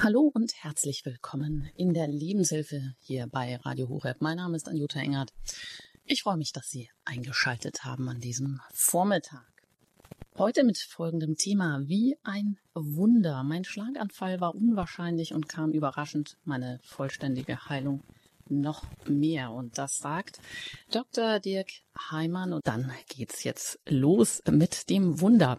Hallo und herzlich willkommen in der Lebenshilfe hier bei Radio Horeb. Mein Name ist Anjuta Engert. Ich freue mich, dass Sie eingeschaltet haben an diesem Vormittag. Heute mit folgendem Thema wie ein Wunder. Mein Schlaganfall war unwahrscheinlich und kam überraschend. Meine vollständige Heilung noch mehr. Und das sagt Dr. Dirk Heimann. Und dann geht's jetzt los mit dem Wunder.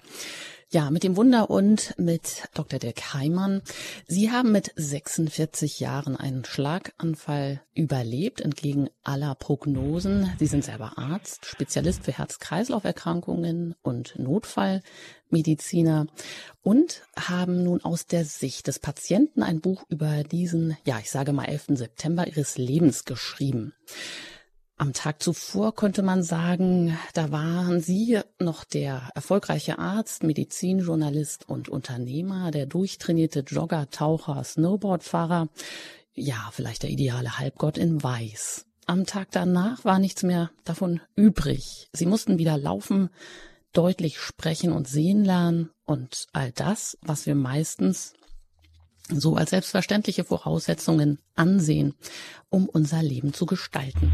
Ja, mit dem Wunder und mit Dr. Dirk Heimann. Sie haben mit 46 Jahren einen Schlaganfall überlebt, entgegen aller Prognosen. Sie sind selber Arzt, Spezialist für Herz-Kreislauf-Erkrankungen und Notfallmediziner und haben nun aus der Sicht des Patienten ein Buch über diesen, ja, ich sage mal 11. September ihres Lebens geschrieben. Am Tag zuvor konnte man sagen, da waren Sie noch der erfolgreiche Arzt, Medizinjournalist und Unternehmer, der durchtrainierte Jogger, Taucher, Snowboardfahrer, ja, vielleicht der ideale Halbgott in Weiß. Am Tag danach war nichts mehr davon übrig. Sie mussten wieder laufen, deutlich sprechen und sehen lernen und all das, was wir meistens so als selbstverständliche Voraussetzungen ansehen, um unser Leben zu gestalten.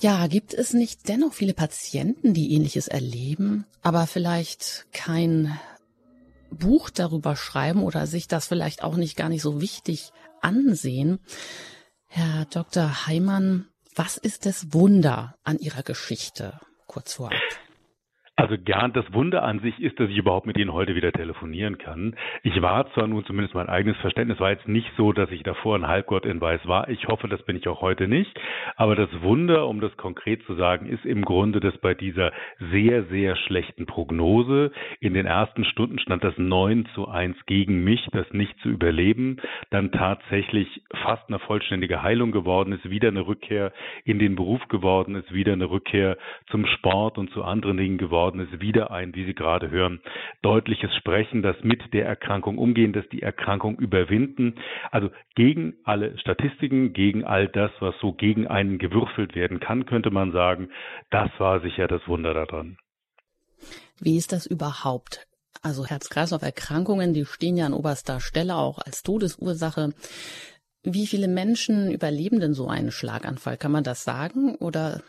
Ja, gibt es nicht dennoch viele Patienten, die ähnliches erleben, aber vielleicht kein Buch darüber schreiben oder sich das vielleicht auch nicht gar nicht so wichtig ansehen? Herr Dr. Heimann, was ist das Wunder an Ihrer Geschichte? Kurz vorab. Also gern, das Wunder an sich ist, dass ich überhaupt mit Ihnen heute wieder telefonieren kann. Ich war zwar nun zumindest mein eigenes Verständnis war jetzt nicht so, dass ich davor ein Halbgott in Weiß war. Ich hoffe, das bin ich auch heute nicht. Aber das Wunder, um das konkret zu sagen, ist im Grunde, dass bei dieser sehr, sehr schlechten Prognose in den ersten Stunden stand das 9 zu 1 gegen mich, das nicht zu überleben, dann tatsächlich fast eine vollständige Heilung geworden ist, wieder eine Rückkehr in den Beruf geworden ist, wieder eine Rückkehr zum Sport und zu anderen Dingen geworden geworden ist, wieder ein, wie Sie gerade hören, deutliches Sprechen, das mit der Erkrankung umgehen, das die Erkrankung überwinden. Also gegen alle Statistiken, gegen all das, was so gegen einen gewürfelt werden kann, könnte man sagen, das war sicher das Wunder daran. Wie ist das überhaupt? Also Herz-Kreislauf-Erkrankungen, die stehen ja an oberster Stelle auch als Todesursache. Wie viele Menschen überleben denn so einen Schlaganfall? Kann man das sagen oder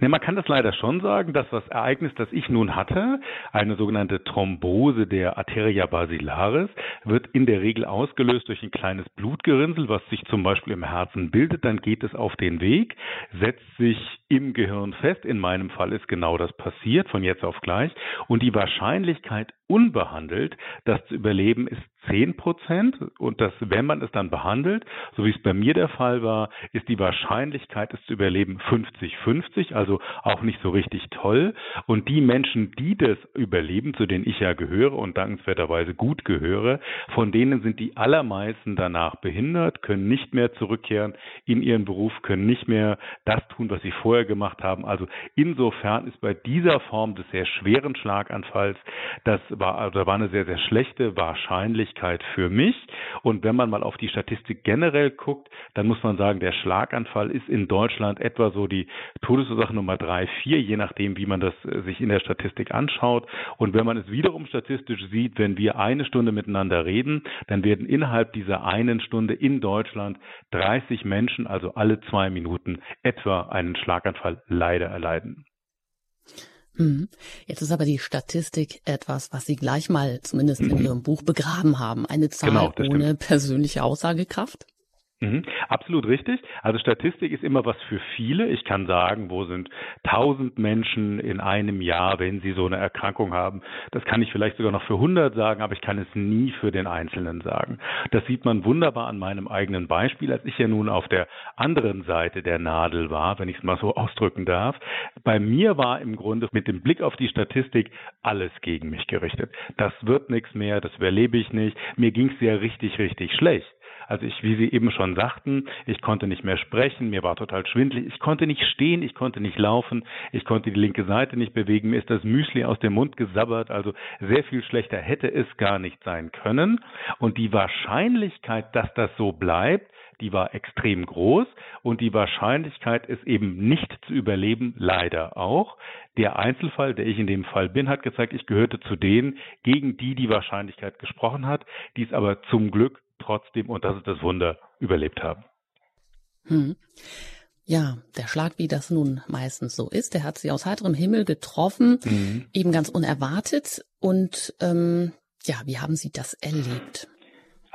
Ne, man kann das leider schon sagen, dass das Ereignis, das ich nun hatte, eine sogenannte Thrombose der Arteria basilaris, wird in der Regel ausgelöst durch ein kleines Blutgerinnsel, was sich zum Beispiel im Herzen bildet. Dann geht es auf den Weg, setzt sich im Gehirn fest. In meinem Fall ist genau das passiert, von jetzt auf gleich. Und die Wahrscheinlichkeit, unbehandelt, das zu überleben, ist 10 Prozent. Und das, wenn man es dann behandelt, so wie es bei mir der Fall war, ist die Wahrscheinlichkeit, es zu überleben 50-50, also auch nicht so richtig toll. Und die Menschen, die das überleben, zu denen ich ja gehöre und dankenswerterweise gut gehöre, von denen sind die allermeisten danach behindert, können nicht mehr zurückkehren in ihren Beruf, können nicht mehr das tun, was sie vorher gemacht haben. Also insofern ist bei dieser Form des sehr schweren Schlaganfalls, das war, also war eine sehr, sehr schlechte Wahrscheinlichkeit, Möglichkeit für mich. Und wenn man mal auf die Statistik generell guckt, dann muss man sagen, der Schlaganfall ist in Deutschland etwa so die Todesursache Nummer drei, vier, je nachdem, wie man das äh, sich in der Statistik anschaut. Und wenn man es wiederum statistisch sieht, wenn wir eine Stunde miteinander reden, dann werden innerhalb dieser einen Stunde in Deutschland 30 Menschen, also alle zwei Minuten, etwa einen Schlaganfall leider erleiden. Hm. Jetzt ist aber die Statistik etwas, was Sie gleich mal zumindest in Ihrem Buch begraben haben. Eine Zahl genau, ohne persönliche Aussagekraft? Mhm, absolut richtig. Also Statistik ist immer was für viele. Ich kann sagen, wo sind tausend Menschen in einem Jahr, wenn sie so eine Erkrankung haben. Das kann ich vielleicht sogar noch für hundert sagen, aber ich kann es nie für den Einzelnen sagen. Das sieht man wunderbar an meinem eigenen Beispiel, als ich ja nun auf der anderen Seite der Nadel war, wenn ich es mal so ausdrücken darf. Bei mir war im Grunde mit dem Blick auf die Statistik alles gegen mich gerichtet. Das wird nichts mehr, das überlebe ich nicht. Mir ging es ja richtig, richtig schlecht. Also ich, wie Sie eben schon sagten, ich konnte nicht mehr sprechen, mir war total schwindlig, ich konnte nicht stehen, ich konnte nicht laufen, ich konnte die linke Seite nicht bewegen, mir ist das Müsli aus dem Mund gesabbert, also sehr viel schlechter hätte es gar nicht sein können. Und die Wahrscheinlichkeit, dass das so bleibt, die war extrem groß und die Wahrscheinlichkeit, es eben nicht zu überleben, leider auch. Der Einzelfall, der ich in dem Fall bin, hat gezeigt, ich gehörte zu denen, gegen die die Wahrscheinlichkeit gesprochen hat, die es aber zum Glück trotzdem, und das ist das Wunder, überlebt haben. Hm. Ja, der Schlag, wie das nun meistens so ist, der hat sie aus heiterem Himmel getroffen, mhm. eben ganz unerwartet. Und ähm, ja, wie haben Sie das erlebt?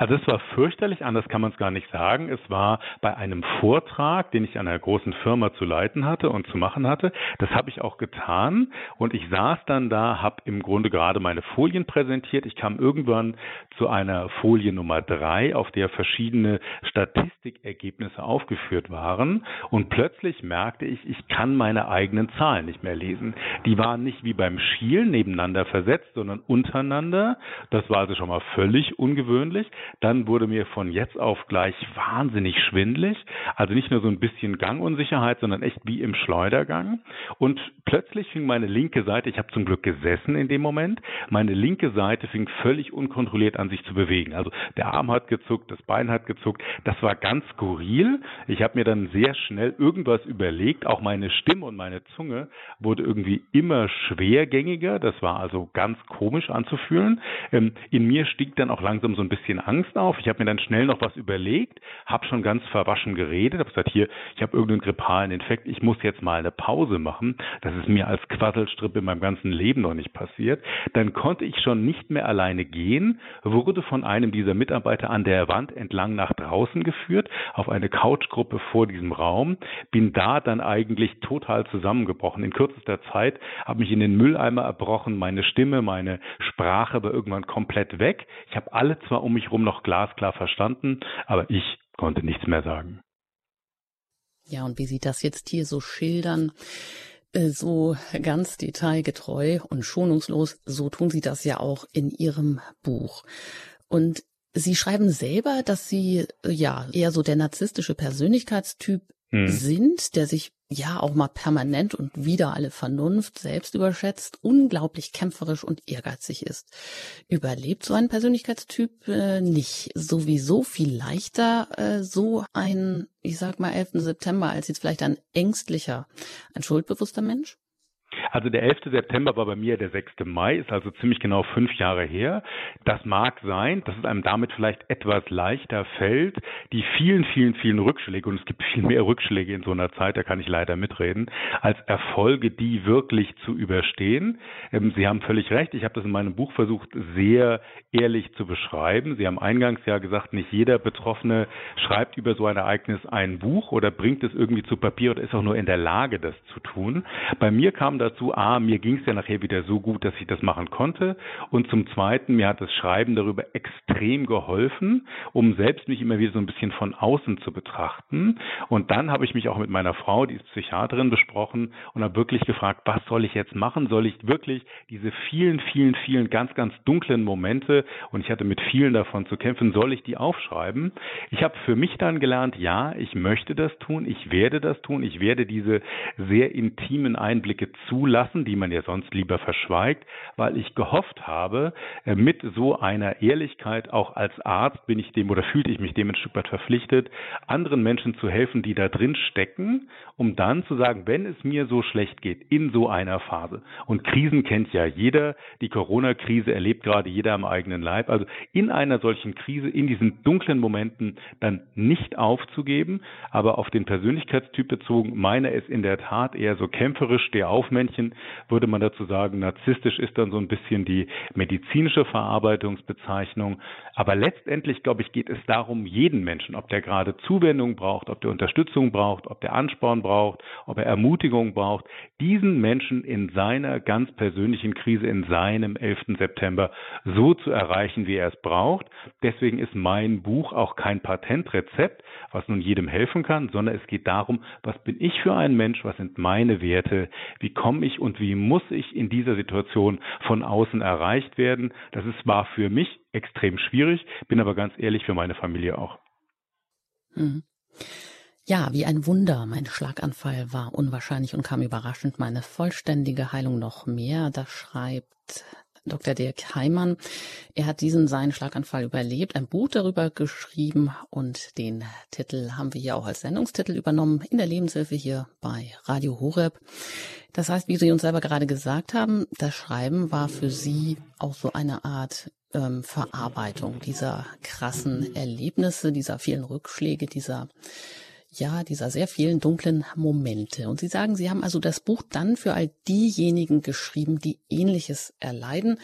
Also es war fürchterlich, anders kann man es gar nicht sagen. Es war bei einem Vortrag, den ich an einer großen Firma zu leiten hatte und zu machen hatte. Das habe ich auch getan und ich saß dann da, habe im Grunde gerade meine Folien präsentiert. Ich kam irgendwann zu einer Folie Nummer drei, auf der verschiedene Statistikergebnisse aufgeführt waren und plötzlich merkte ich, ich kann meine eigenen Zahlen nicht mehr lesen. Die waren nicht wie beim Schielen nebeneinander versetzt, sondern untereinander. Das war also schon mal völlig ungewöhnlich. Dann wurde mir von jetzt auf gleich wahnsinnig schwindlig. Also nicht nur so ein bisschen Gangunsicherheit, sondern echt wie im Schleudergang. Und plötzlich fing meine linke Seite, ich habe zum Glück gesessen in dem Moment, meine linke Seite fing völlig unkontrolliert an sich zu bewegen. Also der Arm hat gezuckt, das Bein hat gezuckt. Das war ganz skurril. Ich habe mir dann sehr schnell irgendwas überlegt. Auch meine Stimme und meine Zunge wurde irgendwie immer schwergängiger. Das war also ganz komisch anzufühlen. Ähm, in mir stieg dann auch langsam so ein bisschen Angst Angst auf. Ich habe mir dann schnell noch was überlegt, habe schon ganz verwaschen geredet, habe gesagt, hier, ich habe irgendeinen grippalen Infekt, ich muss jetzt mal eine Pause machen. Das ist mir als Quasselstripp in meinem ganzen Leben noch nicht passiert. Dann konnte ich schon nicht mehr alleine gehen, wurde von einem dieser Mitarbeiter an der Wand entlang nach draußen geführt, auf eine Couchgruppe vor diesem Raum, bin da dann eigentlich total zusammengebrochen. In kürzester Zeit habe mich in den Mülleimer erbrochen, meine Stimme, meine Sprache war irgendwann komplett weg. Ich habe alle zwar um mich herum noch noch glasklar verstanden, aber ich konnte nichts mehr sagen. Ja, und wie Sie das jetzt hier so schildern, äh, so ganz detailgetreu und schonungslos, so tun Sie das ja auch in Ihrem Buch. Und Sie schreiben selber, dass Sie äh, ja eher so der narzisstische Persönlichkeitstyp hm. sind, der sich ja auch mal permanent und wieder alle Vernunft selbst überschätzt, unglaublich kämpferisch und ehrgeizig ist. Überlebt so ein Persönlichkeitstyp äh, nicht sowieso viel leichter äh, so ein, ich sag mal, 11. September als jetzt vielleicht ein ängstlicher, ein schuldbewusster Mensch? Also der 11. September war bei mir der 6. Mai, ist also ziemlich genau fünf Jahre her. Das mag sein, dass es einem damit vielleicht etwas leichter fällt, die vielen, vielen, vielen Rückschläge, und es gibt viel mehr Rückschläge in so einer Zeit, da kann ich leider mitreden, als Erfolge, die wirklich zu überstehen. Ähm, Sie haben völlig recht, ich habe das in meinem Buch versucht, sehr ehrlich zu beschreiben. Sie haben eingangs ja gesagt, nicht jeder Betroffene schreibt über so ein Ereignis ein Buch oder bringt es irgendwie zu Papier oder ist auch nur in der Lage, das zu tun. Bei mir kam dazu, a, mir ging es ja nachher wieder so gut, dass ich das machen konnte. Und zum Zweiten, mir hat das Schreiben darüber extrem geholfen, um selbst mich immer wieder so ein bisschen von außen zu betrachten. Und dann habe ich mich auch mit meiner Frau, die ist Psychiaterin, besprochen und habe wirklich gefragt, was soll ich jetzt machen? Soll ich wirklich diese vielen, vielen, vielen ganz, ganz dunklen Momente, und ich hatte mit vielen davon zu kämpfen, soll ich die aufschreiben? Ich habe für mich dann gelernt, ja, ich möchte das tun, ich werde das tun, ich werde diese sehr intimen Einblicke zulassen, die man ja sonst lieber verschweigt, weil ich gehofft habe, äh, mit so einer Ehrlichkeit auch als Arzt bin ich dem oder fühlte ich mich dem ein Stück weit verpflichtet, anderen Menschen zu helfen, die da drin stecken, um dann zu sagen, wenn es mir so schlecht geht in so einer Phase. Und Krisen kennt ja jeder, die Corona-Krise erlebt gerade jeder am eigenen Leib. Also in einer solchen Krise, in diesen dunklen Momenten dann nicht aufzugeben, aber auf den Persönlichkeitstyp bezogen, meine es in der Tat eher so kämpferisch, der Aufmerksamkeit Männchen, würde man dazu sagen, narzisstisch ist dann so ein bisschen die medizinische Verarbeitungsbezeichnung. Aber letztendlich, glaube ich, geht es darum, jeden Menschen, ob der gerade Zuwendung braucht, ob der Unterstützung braucht, ob der Ansporn braucht, ob er Ermutigung braucht, diesen Menschen in seiner ganz persönlichen Krise, in seinem 11. September so zu erreichen, wie er es braucht. Deswegen ist mein Buch auch kein Patentrezept, was nun jedem helfen kann, sondern es geht darum, was bin ich für ein Mensch, was sind meine Werte, wie komme ich und wie muss ich in dieser Situation von außen erreicht werden. Das ist, war für mich extrem schwierig, bin aber ganz ehrlich für meine Familie auch. Mhm. Ja, wie ein Wunder. Mein Schlaganfall war unwahrscheinlich und kam überraschend. Meine vollständige Heilung noch mehr. Das schreibt Dr. Dirk Heimann. Er hat diesen seinen Schlaganfall überlebt, ein Buch darüber geschrieben und den Titel haben wir hier auch als Sendungstitel übernommen in der Lebenshilfe hier bei Radio Horeb. Das heißt, wie Sie uns selber gerade gesagt haben, das Schreiben war für Sie auch so eine Art ähm, Verarbeitung dieser krassen Erlebnisse, dieser vielen Rückschläge, dieser ja, dieser sehr vielen dunklen Momente. Und Sie sagen, Sie haben also das Buch dann für all diejenigen geschrieben, die Ähnliches erleiden,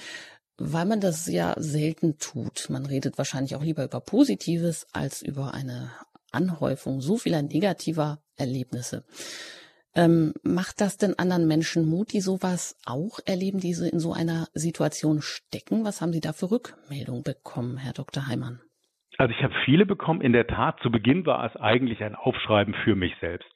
weil man das ja selten tut. Man redet wahrscheinlich auch lieber über Positives als über eine Anhäufung so vieler negativer Erlebnisse. Ähm, macht das denn anderen Menschen Mut, die sowas auch erleben, die in so einer Situation stecken? Was haben Sie da für Rückmeldung bekommen, Herr Dr. Heimann? Also ich habe viele bekommen. In der Tat, zu Beginn war es eigentlich ein Aufschreiben für mich selbst.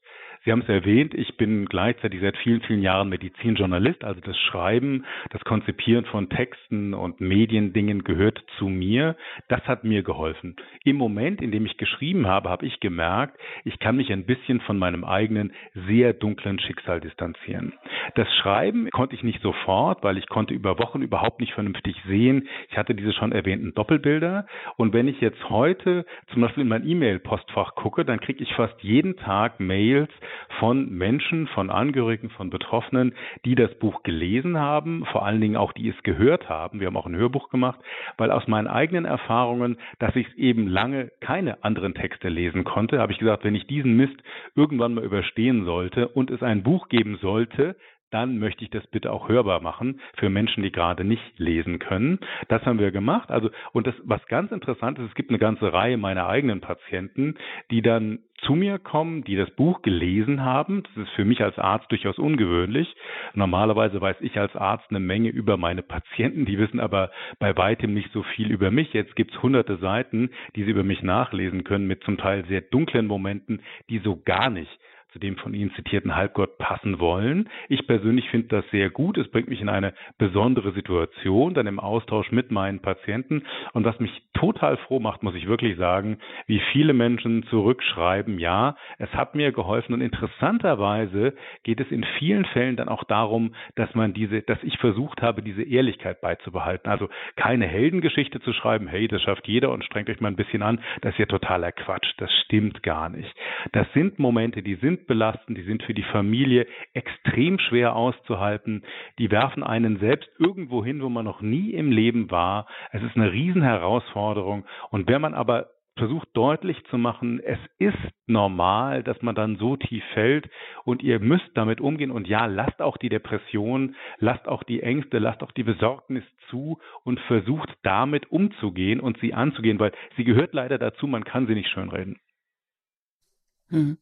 Sie haben es erwähnt, ich bin gleichzeitig seit vielen, vielen Jahren Medizinjournalist, also das Schreiben, das Konzipieren von Texten und Mediendingen gehört zu mir. Das hat mir geholfen. Im Moment, in dem ich geschrieben habe, habe ich gemerkt, ich kann mich ein bisschen von meinem eigenen sehr dunklen Schicksal distanzieren. Das Schreiben konnte ich nicht sofort, weil ich konnte über Wochen überhaupt nicht vernünftig sehen. Ich hatte diese schon erwähnten Doppelbilder. Und wenn ich jetzt heute zum Beispiel in mein E-Mail-Postfach gucke, dann kriege ich fast jeden Tag Mails von Menschen, von Angehörigen, von Betroffenen, die das Buch gelesen haben, vor allen Dingen auch die es gehört haben. Wir haben auch ein Hörbuch gemacht, weil aus meinen eigenen Erfahrungen, dass ich eben lange keine anderen Texte lesen konnte, habe ich gesagt, wenn ich diesen Mist irgendwann mal überstehen sollte und es ein Buch geben sollte, dann möchte ich das bitte auch hörbar machen für Menschen, die gerade nicht lesen können. Das haben wir gemacht. Also, und das, was ganz interessant ist, es gibt eine ganze Reihe meiner eigenen Patienten, die dann zu mir kommen, die das Buch gelesen haben. Das ist für mich als Arzt durchaus ungewöhnlich. Normalerweise weiß ich als Arzt eine Menge über meine Patienten, die wissen aber bei weitem nicht so viel über mich. Jetzt gibt's hunderte Seiten, die sie über mich nachlesen können, mit zum Teil sehr dunklen Momenten, die so gar nicht zu dem von Ihnen zitierten Halbgott passen wollen. Ich persönlich finde das sehr gut. Es bringt mich in eine besondere Situation, dann im Austausch mit meinen Patienten. Und was mich total froh macht, muss ich wirklich sagen, wie viele Menschen zurückschreiben, ja, es hat mir geholfen. Und interessanterweise geht es in vielen Fällen dann auch darum, dass man diese, dass ich versucht habe, diese Ehrlichkeit beizubehalten. Also keine Heldengeschichte zu schreiben, hey, das schafft jeder und strengt euch mal ein bisschen an. Das ist ja totaler Quatsch. Das stimmt gar nicht. Das sind Momente, die sind belastend, die sind für die Familie extrem schwer auszuhalten. Die werfen einen selbst irgendwo hin, wo man noch nie im Leben war. Es ist eine Riesenherausforderung. Und wenn man aber versucht deutlich zu machen, es ist normal, dass man dann so tief fällt und ihr müsst damit umgehen und ja, lasst auch die Depression, lasst auch die Ängste, lasst auch die Besorgnis zu und versucht damit umzugehen und sie anzugehen, weil sie gehört leider dazu, man kann sie nicht schönreden. Hm.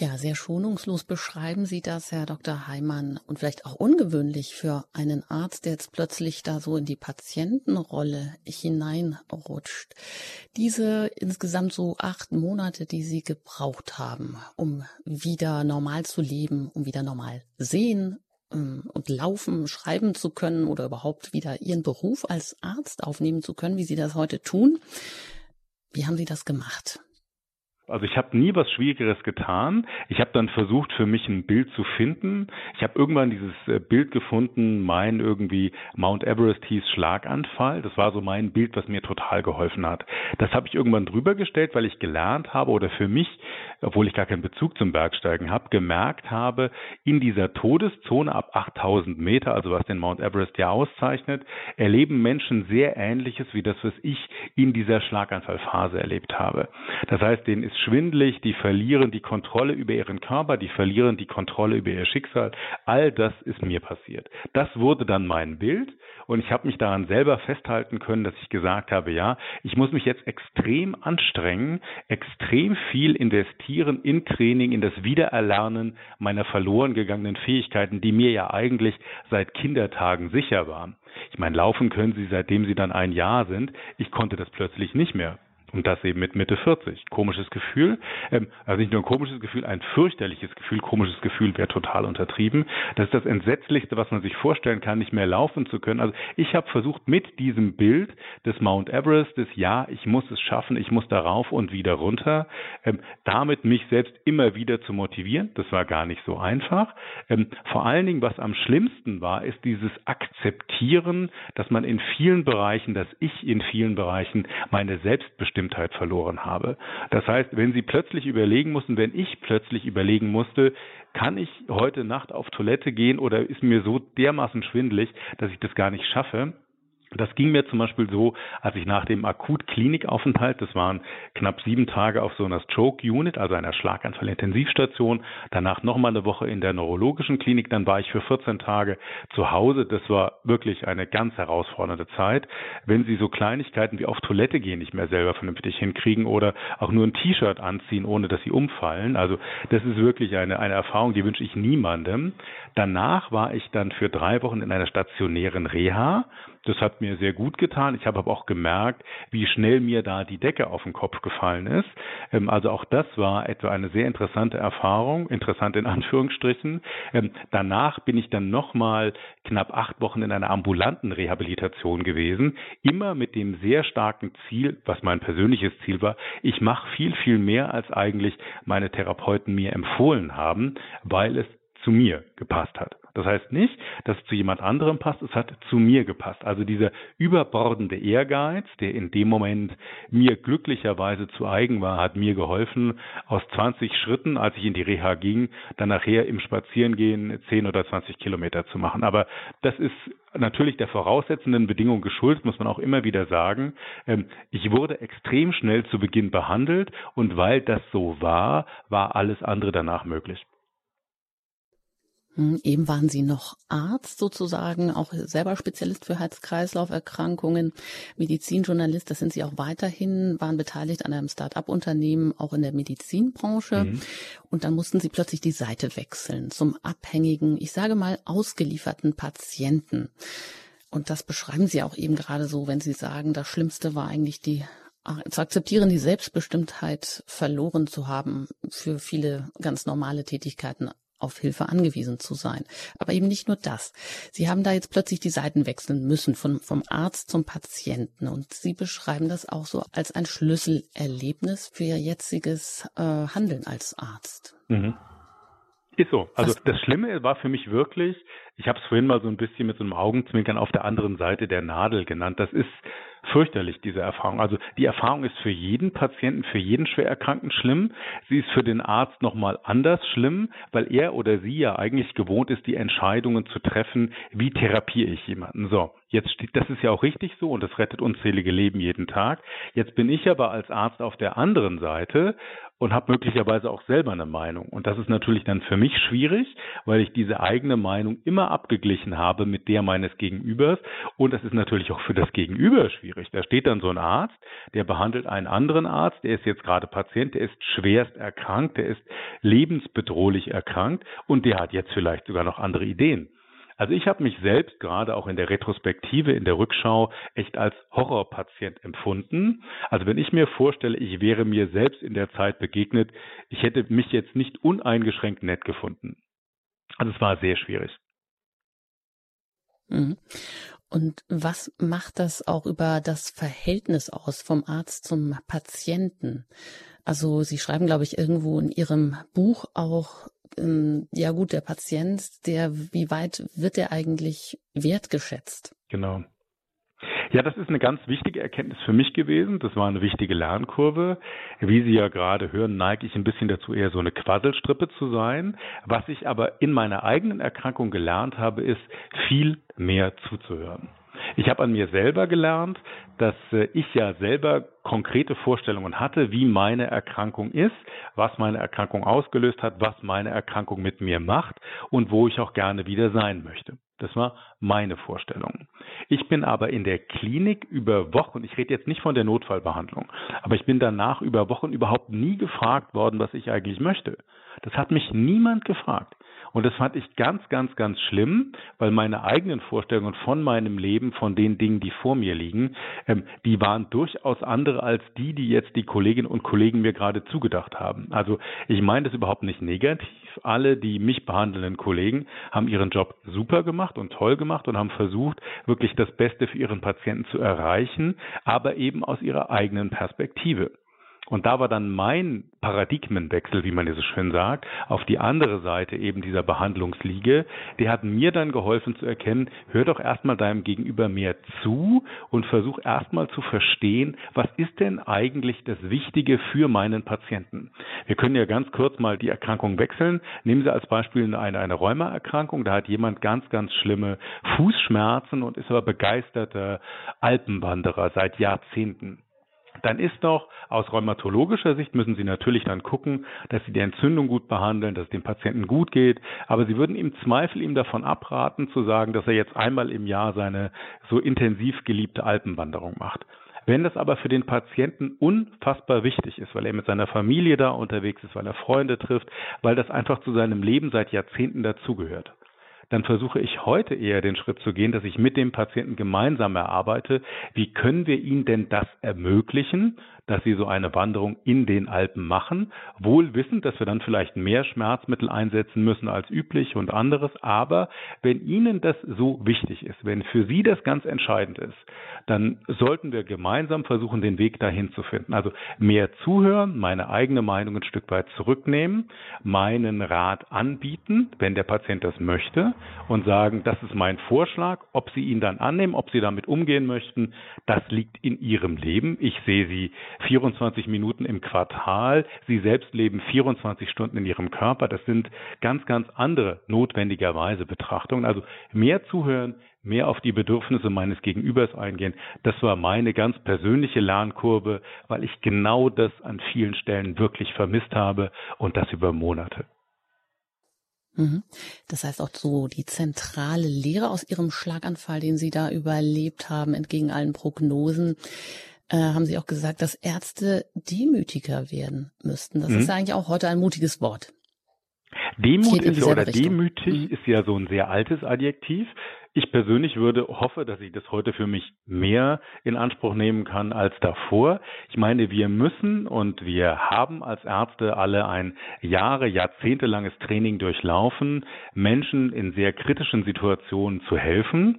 Ja, sehr schonungslos beschreiben Sie das, Herr Dr. Heimann, und vielleicht auch ungewöhnlich für einen Arzt, der jetzt plötzlich da so in die Patientenrolle hineinrutscht. Diese insgesamt so acht Monate, die Sie gebraucht haben, um wieder normal zu leben, um wieder normal sehen ähm, und laufen, schreiben zu können oder überhaupt wieder Ihren Beruf als Arzt aufnehmen zu können, wie Sie das heute tun. Wie haben Sie das gemacht? Also ich habe nie was Schwierigeres getan. Ich habe dann versucht, für mich ein Bild zu finden. Ich habe irgendwann dieses äh, Bild gefunden, mein irgendwie Mount Everest hieß Schlaganfall. Das war so mein Bild, was mir total geholfen hat. Das habe ich irgendwann drüber gestellt, weil ich gelernt habe oder für mich, obwohl ich gar keinen Bezug zum Bergsteigen habe, gemerkt habe, in dieser Todeszone ab 8000 Meter, also was den Mount Everest ja auszeichnet, erleben Menschen sehr Ähnliches wie das, was ich in dieser Schlaganfallphase erlebt habe. Das heißt, denen ist schwindlig, die verlieren die Kontrolle über ihren Körper, die verlieren die Kontrolle über ihr Schicksal. All das ist mir passiert. Das wurde dann mein Bild und ich habe mich daran selber festhalten können, dass ich gesagt habe, ja, ich muss mich jetzt extrem anstrengen, extrem viel investieren in Training, in das Wiedererlernen meiner verloren gegangenen Fähigkeiten, die mir ja eigentlich seit Kindertagen sicher waren. Ich meine, laufen können sie, seitdem sie dann ein Jahr sind. Ich konnte das plötzlich nicht mehr Und das eben mit Mitte 40. Komisches Gefühl. Ähm, also nicht nur ein komisches Gefühl, ein fürchterliches Gefühl. Komisches Gefühl wäre total untertrieben. Das ist das Entsetzlichste, was man sich vorstellen kann, nicht mehr laufen zu können. Also ich habe versucht, mit diesem Bild des Mount Everest, des Ja, ich muss es schaffen, ich muss darauf und wieder runter, ähm, damit mich selbst immer wieder zu motivieren. Das war gar nicht so einfach. Ähm, vor allen Dingen, was am schlimmsten war, ist dieses Akzeptieren, dass man in vielen Bereichen, dass ich in vielen Bereichen meine Selbstbestimmung Selbstbestimmtheit verloren habe. Das heißt, wenn Sie plötzlich überlegen mussten, wenn ich plötzlich überlegen musste, kann ich heute Nacht auf Toilette gehen oder ist mir so dermaßen schwindlig, dass ich das gar nicht schaffe, das ging mir zum Beispiel so, als ich nach dem Akutklinikaufenthalt, das waren knapp sieben Tage auf so einer Stroke-Unit, also einer Schlaganfall-Intensivstation, danach nochmal eine Woche in der neurologischen Klinik, dann war ich für 14 Tage zu Hause. Das war wirklich eine ganz herausfordernde Zeit. Wenn Sie so Kleinigkeiten wie auf Toilette gehen nicht mehr selber vernünftig hinkriegen oder auch nur ein T-Shirt anziehen, ohne dass Sie umfallen, also das ist wirklich eine, eine Erfahrung, die wünsche ich niemandem. Danach war ich dann für drei Wochen in einer stationären Reha. Das hat mir sehr gut getan. Ich habe aber auch gemerkt, wie schnell mir da die Decke auf den Kopf gefallen ist. Ähm, also auch das war etwa eine sehr interessante Erfahrung, interessant in Anführungsstrichen. Ähm, danach bin ich dann nochmal knapp acht Wochen in einer ambulanten Rehabilitation gewesen, immer mit dem sehr starken Ziel, was mein persönliches Ziel war, ich mache viel, viel mehr, als eigentlich meine Therapeuten mir empfohlen haben, weil es zu mir gepasst hat. Das heißt nicht, dass es zu jemand anderem passt, es hat zu mir gepasst. Also dieser überbordende Ehrgeiz, der in dem Moment mir glücklicherweise zu eigen war, hat mir geholfen, aus 20 Schritten, als ich in die Reha ging, dann nachher im Spazierengehen 10 oder 20 Kilometer zu machen. Aber das ist natürlich der voraussetzenden Bedingung geschuldet, muss man auch immer wieder sagen. Ähm, ich wurde extrem schnell zu Beginn behandelt und weil das so war, war alles andere danach möglich. Hm, eben waren Sie noch Arzt sozusagen, auch selber Spezialist für Herz-Kreislauf-Erkrankungen, Medizinjournalist, das sind Sie auch weiterhin, waren beteiligt an einem Start-up-Unternehmen, auch in der Medizinbranche. Mhm. Und dann mussten Sie plötzlich die Seite wechseln zum abhängigen, ich sage mal, ausgelieferten Patienten. Und das beschreiben Sie auch eben gerade so, wenn Sie sagen, das Schlimmste war eigentlich die zu akzeptieren, die Selbstbestimmtheit verloren zu haben für viele ganz normale Tätigkeiten auf Hilfe angewiesen zu sein. Aber eben nicht nur das. Sie haben da jetzt plötzlich die Seiten wechseln müssen von, vom Arzt zum Patienten und Sie beschreiben das auch so als ein Schlüsselerlebnis für Ihr jetziges äh, Handeln als Arzt. Mhm. Ist so. Also Was? das Schlimme war für mich wirklich, ich habe es vorhin mal so ein bisschen mit so einem Augenzwinkern auf der anderen Seite der Nadel genannt. Das ist fürchterlich, diese Erfahrung. Also die Erfahrung ist für jeden Patienten, für jeden Schwererkrankten schlimm. Sie ist für den Arzt nochmal anders schlimm, weil er oder sie ja eigentlich gewohnt ist, die Entscheidungen zu treffen, wie therapiere ich jemanden. So, jetzt steht, das ist ja auch richtig so und das rettet unzählige Leben jeden Tag. Jetzt bin ich aber als Arzt auf der anderen Seite und habe möglicherweise auch selber eine Meinung. Und das ist natürlich dann für mich schwierig, weil ich diese eigene Meinung immer abgeglichen habe mit der meines Gegenübers. Und das ist natürlich auch für das Gegenüber schwierig. Da steht dann so ein Arzt, der behandelt einen anderen Arzt, der ist jetzt gerade Patient, der ist schwerst erkrankt, der ist lebensbedrohlich erkrankt und der hat jetzt vielleicht sogar noch andere Ideen. Also ich habe mich selbst gerade auch in der Retrospektive, in der Rückschau echt als Horrorpatient empfunden. Also wenn ich mir vorstelle, ich wäre mir selbst in der Zeit begegnet, ich hätte mich jetzt nicht uneingeschränkt nett gefunden. Also es war sehr schwierig. Mhm. Und was macht das auch über das Verhältnis aus vom Arzt zum Patienten? Also Sie schreiben, glaube ich, irgendwo in Ihrem Buch auch, ähm, ja gut, der Patient, der, wie weit wird er eigentlich wertgeschätzt? Genau. Ja, das ist eine ganz wichtige Erkenntnis für mich gewesen. Das war eine wichtige Lernkurve. Wie Sie ja gerade hören, neige ich ein bisschen dazu, eher so eine Quasselstrippe zu sein. Was ich aber in meiner eigenen Erkrankung gelernt habe, ist viel mehr zuzuhören. Ich habe an mir selber gelernt, dass äh, ich ja selber konkrete Vorstellungen hatte, wie meine Erkrankung ist, was meine Erkrankung ausgelöst hat, was meine Erkrankung mit mir macht und wo ich auch gerne wieder sein möchte. Das war meine Vorstellung. Ich bin aber in der Klinik über Wochen, ich rede jetzt nicht von der Notfallbehandlung, aber ich bin danach über Wochen überhaupt nie gefragt worden, was ich eigentlich möchte. Das hat mich niemand gefragt. Und das fand ich ganz, ganz, ganz schlimm, weil meine eigenen Vorstellungen von meinem Leben, von den Dingen, die vor mir liegen, ähm, die waren durchaus andere als die, die jetzt die Kolleginnen und Kollegen mir gerade zugedacht haben. Also ich meine das überhaupt nicht negativ. Alle, die mich behandelnden Kollegen, haben ihren Job super gemacht und toll gemacht und haben versucht, wirklich das Beste für ihren Patienten zu erreichen, aber eben aus ihrer eigenen Perspektive. Und da war dann mein Paradigmenwechsel, wie man ja so schön sagt, auf die andere Seite eben dieser Behandlungsliege, der hat mir dann geholfen zu erkennen, hör doch erstmal deinem Gegenüber mehr zu und versuch erstmal zu verstehen, was ist denn eigentlich das Wichtige für meinen Patienten. Wir können ja ganz kurz mal die Erkrankung wechseln. Nehmen Sie als Beispiel eine, eine Rheumaerkrankung. Da hat jemand ganz, ganz schlimme Fußschmerzen und ist aber begeisterter Alpenwanderer seit Jahrzehnten dann ist doch aus rheumatologischer Sicht müssen Sie natürlich dann gucken, dass Sie die Entzündung gut behandeln, dass es dem Patienten gut geht. Aber Sie würden im Zweifel ihm davon abraten, zu sagen, dass er jetzt einmal im Jahr seine so intensiv geliebte Alpenwanderung macht. Wenn das aber für den Patienten unfassbar wichtig ist, weil er mit seiner Familie da unterwegs ist, weil er Freunde trifft, weil das einfach zu seinem Leben seit Jahrzehnten dazugehört, dann versuche ich heute eher den Schritt zu gehen, dass ich mit dem Patienten gemeinsam erarbeite, wie können wir ihm denn das ermöglichen, dass sie so eine Wanderung in den Alpen machen, wohl wissend, dass wir dann vielleicht mehr Schmerzmittel einsetzen müssen als üblich und anderes, aber wenn Ihnen das so wichtig ist, wenn für Sie das ganz entscheidend ist, dann sollten wir gemeinsam versuchen, den Weg dahin zu finden. Also mehr zuhören, meine eigene Meinung ein Stück weit zurücknehmen, meinen Rat anbieten, wenn der Patient das möchte und sagen, das ist mein Vorschlag, ob Sie ihn dann annehmen, ob Sie damit umgehen möchten, das liegt in Ihrem Leben. Ich sehe Sie 24 Minuten im Quartal. Sie selbst leben 24 Stunden in ihrem Körper. Das sind ganz, ganz andere notwendigerweise Betrachtungen. Also mehr zuhören, mehr auf die Bedürfnisse meines Gegenübers eingehen. Das war meine ganz persönliche Lernkurve, weil ich genau das an vielen Stellen wirklich vermisst habe und das über Monate. Mhm. Das heißt auch so die zentrale Lehre aus Ihrem Schlaganfall, den Sie da überlebt haben, entgegen allen Prognosen, äh, haben Sie auch gesagt, dass Ärzte demütiger werden müssten. Das mhm. ist ja eigentlich auch heute ein mutiges Wort. Demut ist ja, oder Richtung. demütig mhm. ist ja so ein sehr altes Adjektiv. Ich persönlich würde hoffe, dass ich das heute für mich mehr in Anspruch nehmen kann als davor. Ich meine, wir müssen und wir haben als Ärzte alle ein Jahre, jahrzehntelanges Training durchlaufen, Menschen in sehr kritischen Situationen zu helfen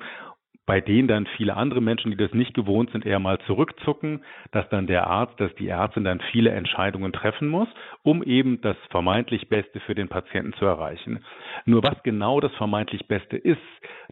bei denen dann viele andere Menschen, die das nicht gewohnt sind, eher mal zurückzucken, dass dann der Arzt, dass die Ärztin dann viele Entscheidungen treffen muss, um eben das vermeintlich Beste für den Patienten zu erreichen. Nur was genau das vermeintlich Beste ist,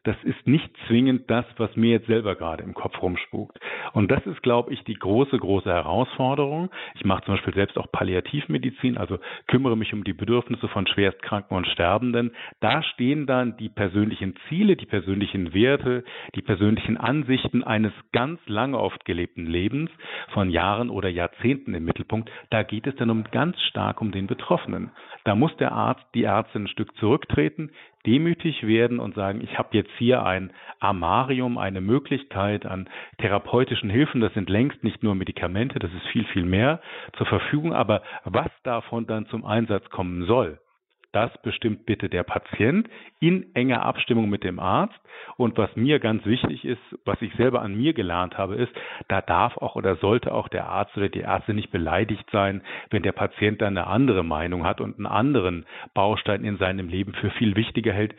das ist nicht zwingend das, was mir jetzt selber gerade im Kopf rumspukt. Und das ist, glaube ich, die große, große Herausforderung. Ich mache zum Beispiel selbst auch Palliativmedizin, also kümmere mich um die Bedürfnisse von Schwerstkranken und Sterbenden. Da stehen dann die persönlichen Ziele, die persönlichen Werte, die persönlichen Ansichten eines ganz lange oft gelebten Lebens von Jahren oder Jahrzehnten im Mittelpunkt. Da geht es dann um ganz stark um den Betroffenen. Da muss der Arzt, die Ärztin ein Stück zurücktreten, demütig werden und sagen, ich habe jetzt hier ein Armarium, eine Möglichkeit an therapeutischen Hilfen. Das sind längst nicht nur Medikamente, das ist viel, viel mehr zur Verfügung. Aber was davon dann zum Einsatz kommen soll, das bestimmt bitte der Patient in enger Abstimmung mit dem Arzt. Und was mir ganz wichtig ist, was ich selber an mir gelernt habe, ist, da darf auch oder sollte auch der Arzt oder die Ärzte nicht beleidigt sein, wenn der Patient dann eine andere Meinung hat und einen anderen Baustein in seinem Leben für viel wichtiger hält,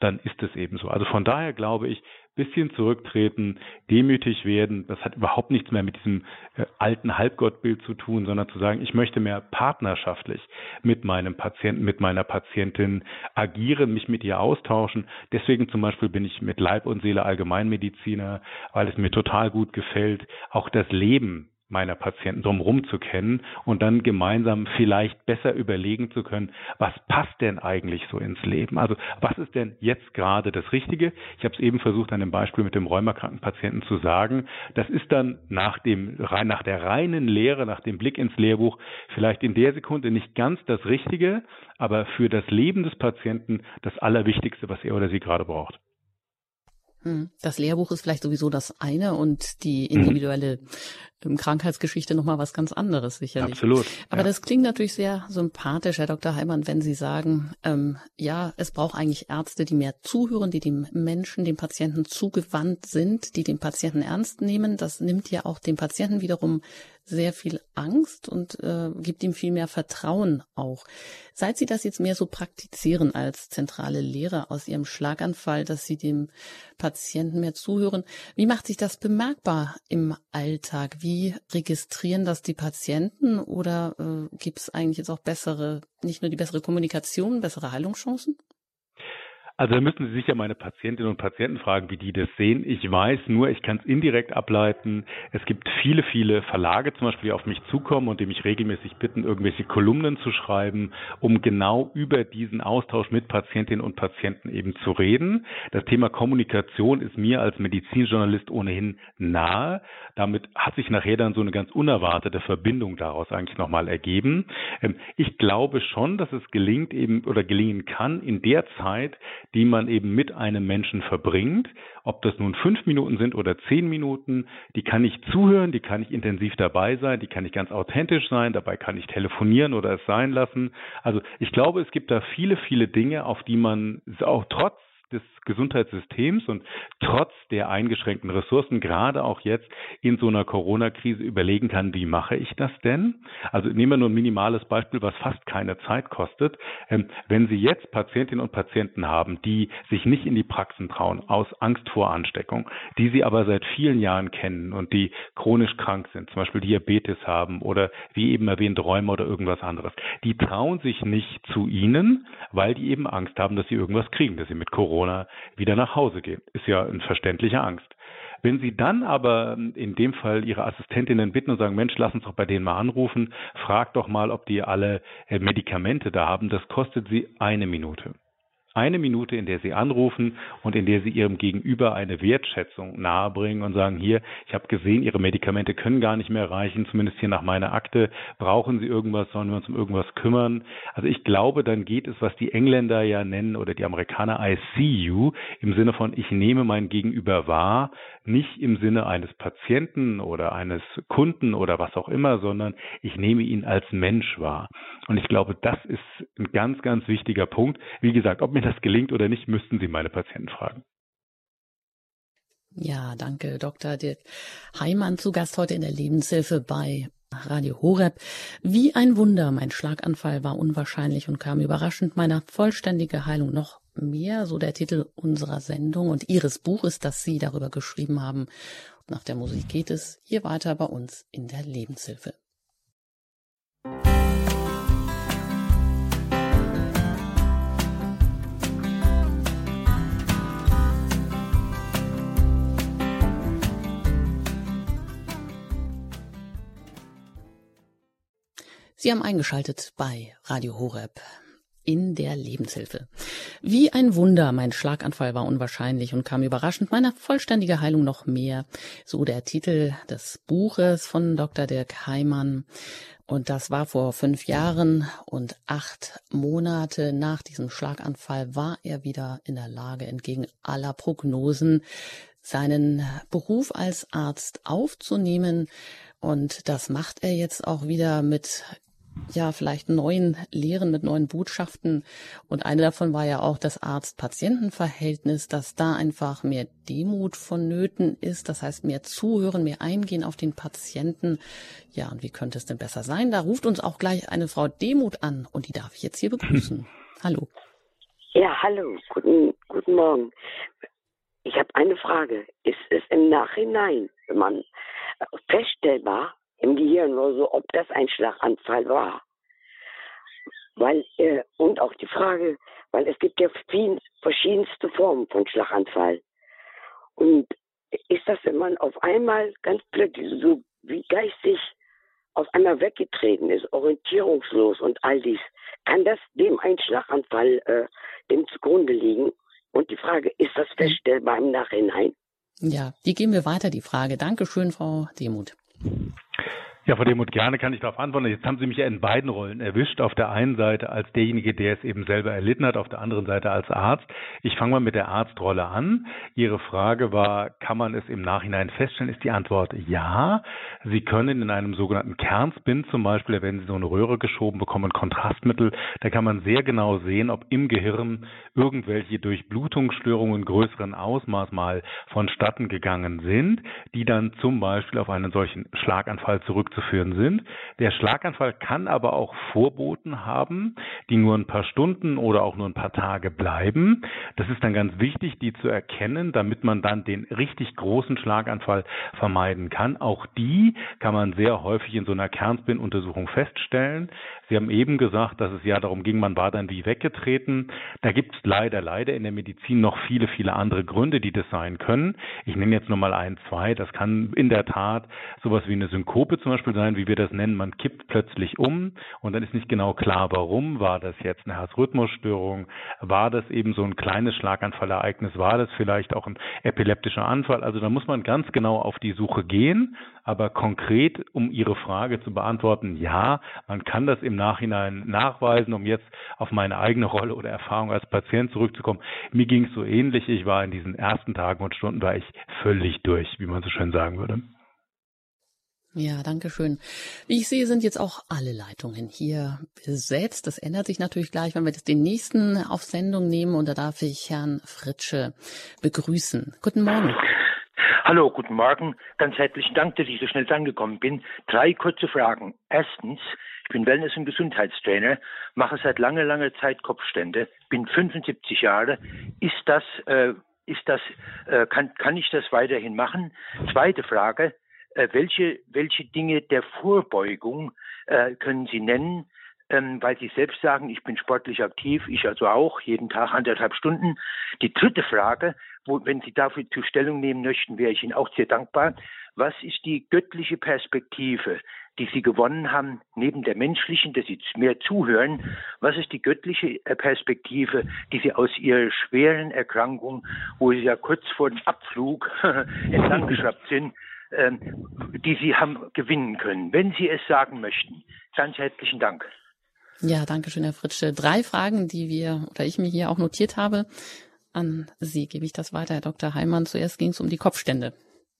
dann ist es eben so. Also von daher glaube ich, bisschen zurücktreten, demütig werden. Das hat überhaupt nichts mehr mit diesem äh, alten Halbgottbild zu tun, sondern zu sagen, ich möchte mehr partnerschaftlich mit meinem Patienten, mit meiner Patientin agieren, mich mit ihr austauschen. Deswegen zum Beispiel bin ich mit Leib und Seele Allgemeinmediziner, weil es mir total gut gefällt, auch das Leben meiner Patienten drumherum zu kennen und dann gemeinsam vielleicht besser überlegen zu können, was passt denn eigentlich so ins Leben? Also was ist denn jetzt gerade das Richtige? Ich habe es eben versucht, an dem Beispiel mit dem rheumakranken Patienten zu sagen. Das ist dann nach, dem, nach der reinen Lehre, nach dem Blick ins Lehrbuch vielleicht in der Sekunde nicht ganz das Richtige, aber für das Leben des Patienten das Allerwichtigste, was er oder sie gerade braucht. Hm. Das Lehrbuch ist vielleicht sowieso das eine und die individuelle ähm, Krankheitsgeschichte nochmal was ganz anderes sicherlich. Absolut. Aber ja. das klingt natürlich sehr sympathisch, Herr Dr. Heimann, wenn Sie sagen, ähm, ja, es braucht eigentlich Ärzte, die mehr zuhören, die dem Menschen, dem Patienten zugewandt sind, die den Patienten ernst nehmen. Das nimmt ja auch dem Patienten wiederum sehr viel Angst und äh, gibt ihm viel mehr Vertrauen auch. Seit Sie das jetzt mehr so praktizieren als zentrale Lehre aus Ihrem Schlaganfall, dass Sie dem Patienten mehr zuhören, wie macht sich das bemerkbar im Alltag? Wie registrieren das die Patienten oder äh, gibt es eigentlich jetzt auch bessere, nicht nur die bessere Kommunikation, bessere Heilungschancen? Also da müssen Sie sicher meine Patientinnen und Patienten fragen, wie die das sehen. Ich weiß nur, ich kann es indirekt ableiten. Es gibt viele, viele Verlage zum Beispiel, die auf mich zukommen und die mich regelmäßig bitten, irgendwelche Kolumnen zu schreiben, um genau über diesen Austausch mit Patientinnen und Patienten eben zu reden. Das Thema Kommunikation ist mir als Medizinjournalist ohnehin nahe. Damit hat sich nachher dann so eine ganz unerwartete Verbindung daraus eigentlich nochmal ergeben. Ähm, ich glaube schon, dass es gelingt eben oder gelingen kann, in der Zeit, die man eben mit einem Menschen verbringt. Ob das nun fünf Minuten sind oder zehn Minuten, die kann ich zuhören, die kann ich intensiv dabei sein, die kann ich ganz authentisch sein, dabei kann ich telefonieren oder es sein lassen. Also ich glaube, es gibt da viele, viele Dinge, auf die man auch trotz des Gesundheitssystems und trotz der eingeschränkten Ressourcen, gerade auch jetzt in so einer Corona-Krise überlegen kann, wie mache ich das denn? Also nehmen wir nur ein minimales Beispiel, was fast keine Zeit kostet. Ähm, wenn Sie jetzt Patientinnen und Patienten haben, die sich nicht in die Praxen trauen, aus Angst vor Ansteckung, die Sie aber seit vielen Jahren kennen und die chronisch krank sind, zum Beispiel Diabetes haben oder wie eben erwähnt Räume oder irgendwas anderes, die trauen sich nicht zu Ihnen, weil die eben Angst haben, dass sie irgendwas kriegen, dass sie mit Corona wieder nach Hause gehen. Ist ja eine verständliche Angst. Wenn Sie dann aber in dem Fall Ihre Assistentinnen bitten und sagen, Mensch, lass uns doch bei denen mal anrufen, frag doch mal, ob die alle äh, Medikamente da haben, das kostet Sie eine Minute. Eine Minute, in der Sie anrufen und in der Sie Ihrem Gegenüber eine Wertschätzung nahebringen und sagen, hier, ich habe gesehen, Ihre Medikamente können gar nicht mehr reichen, zumindest hier nach meiner Akte. Brauchen Sie irgendwas, sollen wir uns um irgendwas kümmern? Also ich glaube, dann geht es, was die Engländer ja nennen oder die Amerikaner, I see you, im Sinne von, ich nehme mein Gegenüber wahr, nicht im Sinne eines Patienten oder eines Kunden oder was auch immer, sondern ich nehme ihn als Mensch wahr. Und ich glaube, das ist ein ganz, ganz wichtiger Punkt. Wie gesagt, ob mir das gelingt oder nicht, müssten Sie meine Patienten fragen. Ja, danke, Dr. Dirk Heimann zu Gast heute in der Lebenshilfe bei Radio Horeb. Wie ein Wunder, mein Schlaganfall war unwahrscheinlich und kam überraschend meiner vollständige Heilung noch mehr, so der Titel unserer Sendung und Ihres Buches, das Sie darüber geschrieben haben. Nach der Musik geht es hier weiter bei uns in der Lebenshilfe. Sie haben eingeschaltet bei Radio Horeb in der Lebenshilfe. Wie ein Wunder, mein Schlaganfall war unwahrscheinlich und kam überraschend meiner vollständige Heilung noch mehr. So der Titel des Buches von Dr. Dirk Heimann. Und das war vor fünf Jahren und acht Monate nach diesem Schlaganfall war er wieder in der Lage, entgegen aller Prognosen seinen Beruf als Arzt aufzunehmen. Und das macht er jetzt auch wieder mit ja, vielleicht neuen Lehren, mit neuen Botschaften. Und eine davon war ja auch das Arzt-Patienten-Verhältnis, dass da einfach mehr Demut vonnöten ist. Das heißt, mehr zuhören, mehr eingehen auf den Patienten. Ja, und wie könnte es denn besser sein? Da ruft uns auch gleich eine Frau Demut an und die darf ich jetzt hier begrüßen. Hallo. Ja, hallo. Guten, guten Morgen. Ich habe eine Frage. Ist es im Nachhinein, wenn man feststellbar, im Gehirn oder so, ob das ein Schlaganfall war. Weil, äh, und auch die Frage, weil es gibt ja viel, verschiedenste Formen von Schlaganfall. Und ist das, wenn man auf einmal ganz plötzlich so wie geistig auf einmal weggetreten ist, orientierungslos und all dies, kann das dem ein Schlaganfall äh, dem zugrunde liegen? Und die Frage, ist das feststellbar im Nachhinein? Ja, die geben wir weiter, die Frage. Dankeschön, Frau Demuth. Ja, Frau Demuth, gerne kann ich darauf antworten. Jetzt haben Sie mich ja in beiden Rollen erwischt. Auf der einen Seite als derjenige, der es eben selber erlitten hat, auf der anderen Seite als Arzt. Ich fange mal mit der Arztrolle an. Ihre Frage war, kann man es im Nachhinein feststellen? Ist die Antwort ja. Sie können in einem sogenannten Kernspin zum Beispiel, wenn Sie so eine Röhre geschoben bekommen, Kontrastmittel, da kann man sehr genau sehen, ob im Gehirn irgendwelche Durchblutungsstörungen größeren Ausmaß mal vonstatten gegangen sind, die dann zum Beispiel auf einen solchen Schlaganfall zurück zurückzuführen sind. Der Schlaganfall kann aber auch Vorboten haben, die nur ein paar Stunden oder auch nur ein paar Tage bleiben. Das ist dann ganz wichtig, die zu erkennen, damit man dann den richtig großen Schlaganfall vermeiden kann. Auch die kann man sehr häufig in so einer Kernspin-Untersuchung feststellen. Sie haben eben gesagt, dass es ja darum ging, man war dann wie weggetreten. Da gibt es leider, leider in der Medizin noch viele, viele andere Gründe, die das sein können. Ich nenne jetzt nur mal ein, zwei. Das kann in der Tat sowas wie eine Synkope zum Beispiel sein, wie wir das nennen. Man kippt plötzlich um und dann ist nicht genau klar, warum. War das jetzt eine Herzrhythmusstörung? War das eben so ein kleines Schlaganfallereignis? War das vielleicht auch ein epileptischer Anfall? Also da muss man ganz genau auf die Suche gehen. Aber konkret, um Ihre Frage zu beantworten, ja, man kann das im Nachhinein nachweisen, um jetzt auf meine eigene Rolle oder Erfahrung als Patient zurückzukommen. Mir ging es so ähnlich. Ich war in diesen ersten Tagen und Stunden war ich völlig durch, wie man so schön sagen würde. Ja, danke schön. Wie ich sehe, sind jetzt auch alle Leitungen hier besetzt. Das ändert sich natürlich gleich, wenn wir das den nächsten auf Sendung nehmen. Und da darf ich Herrn Fritsche begrüßen. Guten Morgen. Hallo, guten Morgen. Ganz herzlichen Dank, dass ich so schnell angekommen bin. Drei kurze Fragen. Erstens, ich bin Wellness- und Gesundheitstrainer, mache seit langer, langer Zeit Kopfstände, bin 75 Jahre. Ist das, äh, ist das, äh, kann, kann ich das weiterhin machen? Zweite Frage, äh, welche, welche Dinge der Vorbeugung äh, können Sie nennen, ähm, weil Sie selbst sagen, ich bin sportlich aktiv, ich also auch, jeden Tag anderthalb Stunden. Die dritte Frage, wo, wenn Sie dafür zur Stellung nehmen möchten, wäre ich Ihnen auch sehr dankbar. Was ist die göttliche Perspektive, die Sie gewonnen haben, neben der menschlichen, dass Sie mehr zuhören? Was ist die göttliche äh, Perspektive, die Sie aus Ihrer schweren Erkrankung, wo Sie ja kurz vor dem Abflug entlang geschraubt sind, ähm, die Sie haben gewinnen können, wenn Sie es sagen möchten? Ganz herzlichen Dank. Ja, danke schön, Herr Fritsche. Drei Fragen, die wir oder ich mir hier auch notiert habe. An Sie gebe ich das weiter, Herr Dr. Heimann. Zuerst ging es um die Kopfstände.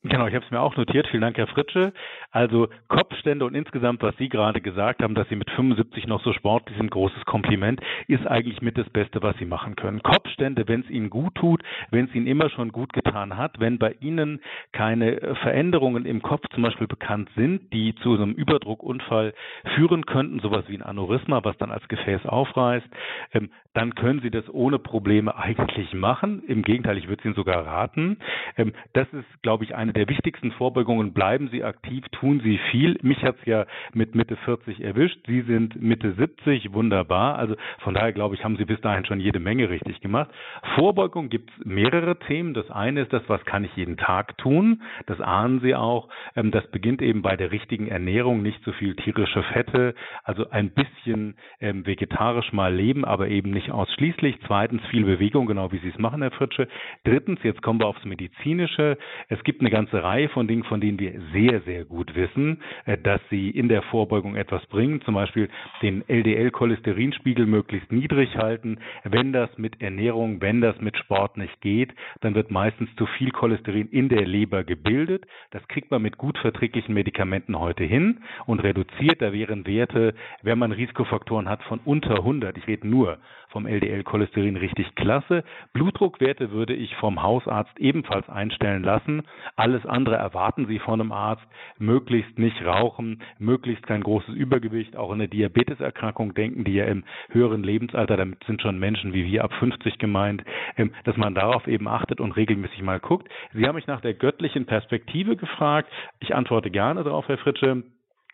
Genau, ich habe es mir auch notiert. Vielen Dank, Herr Fritsche. Also Kopfstände und insgesamt, was Sie gerade gesagt haben, dass Sie mit 75 noch so sportlich sind, großes Kompliment, ist eigentlich mit das Beste, was Sie machen können. Kopfstände, wenn es Ihnen gut tut, wenn es Ihnen immer schon gut getan hat, wenn bei Ihnen keine äh, Veränderungen im Kopf zum Beispiel bekannt sind, die zu einem Überdruckunfall führen könnten, sowas wie ein Aneurysma, was dann als Gefäß aufreißt, ähm, dann können Sie das ohne Probleme eigentlich machen. Im Gegenteil, ich würde es Ihnen sogar raten. Ähm, das ist, glaube ich, eine der wichtigsten Vorbeugungen. Bleiben Sie aktiv, tun Sie viel. Mich hat es ja mit Mitte 40 erwischt. Sie sind Mitte 70, wunderbar. Also von daher glaube ich, haben Sie bis dahin schon jede Menge richtig gemacht. Vorbeugung gibt es mehrere Themen. Das eine ist das, was kann ich jeden Tag tun? Das ahnen Sie auch. Ähm, das beginnt eben bei der richtigen Ernährung, nicht so viel tierische Fette, also ein bisschen ähm, vegetarisch mal leben, aber eben nicht ausschließlich. Zweitens viel Bewegung, genau wie Sie es machen, Herr Fritsche. Drittens, jetzt kommen wir aufs Medizinische. Es gibt eine ganze ganze Reihe von Dingen, von denen wir sehr, sehr gut wissen, äh, dass sie in der Vorbeugung etwas bringen. Zum Beispiel den LDL-Cholesterinspiegel möglichst niedrig halten. Wenn das mit Ernährung, wenn das mit Sport nicht geht, dann wird meistens zu viel Cholesterin in der Leber gebildet. Das kriegt man mit gut verträglichen Medikamenten heute hin und reduziert. Da wären Werte, wenn man Risikofaktoren hat von unter 100. Ich rede nur vom LDL-Cholesterin richtig klasse. Blutdruckwerte würde ich vom Hausarzt ebenfalls einstellen lassen. Alles andere erwarten Sie von einem Arzt. Möglichst nicht rauchen, möglichst kein großes Übergewicht. Auch eine Diabeteserkrankung denken die ja im höheren Lebensalter, damit sind schon Menschen wie wir ab 50 gemeint, ähm, dass man darauf eben achtet und regelmäßig mal guckt. Sie haben mich nach der göttlichen Perspektive gefragt. Ich antworte gerne darauf, Herr Fritsche.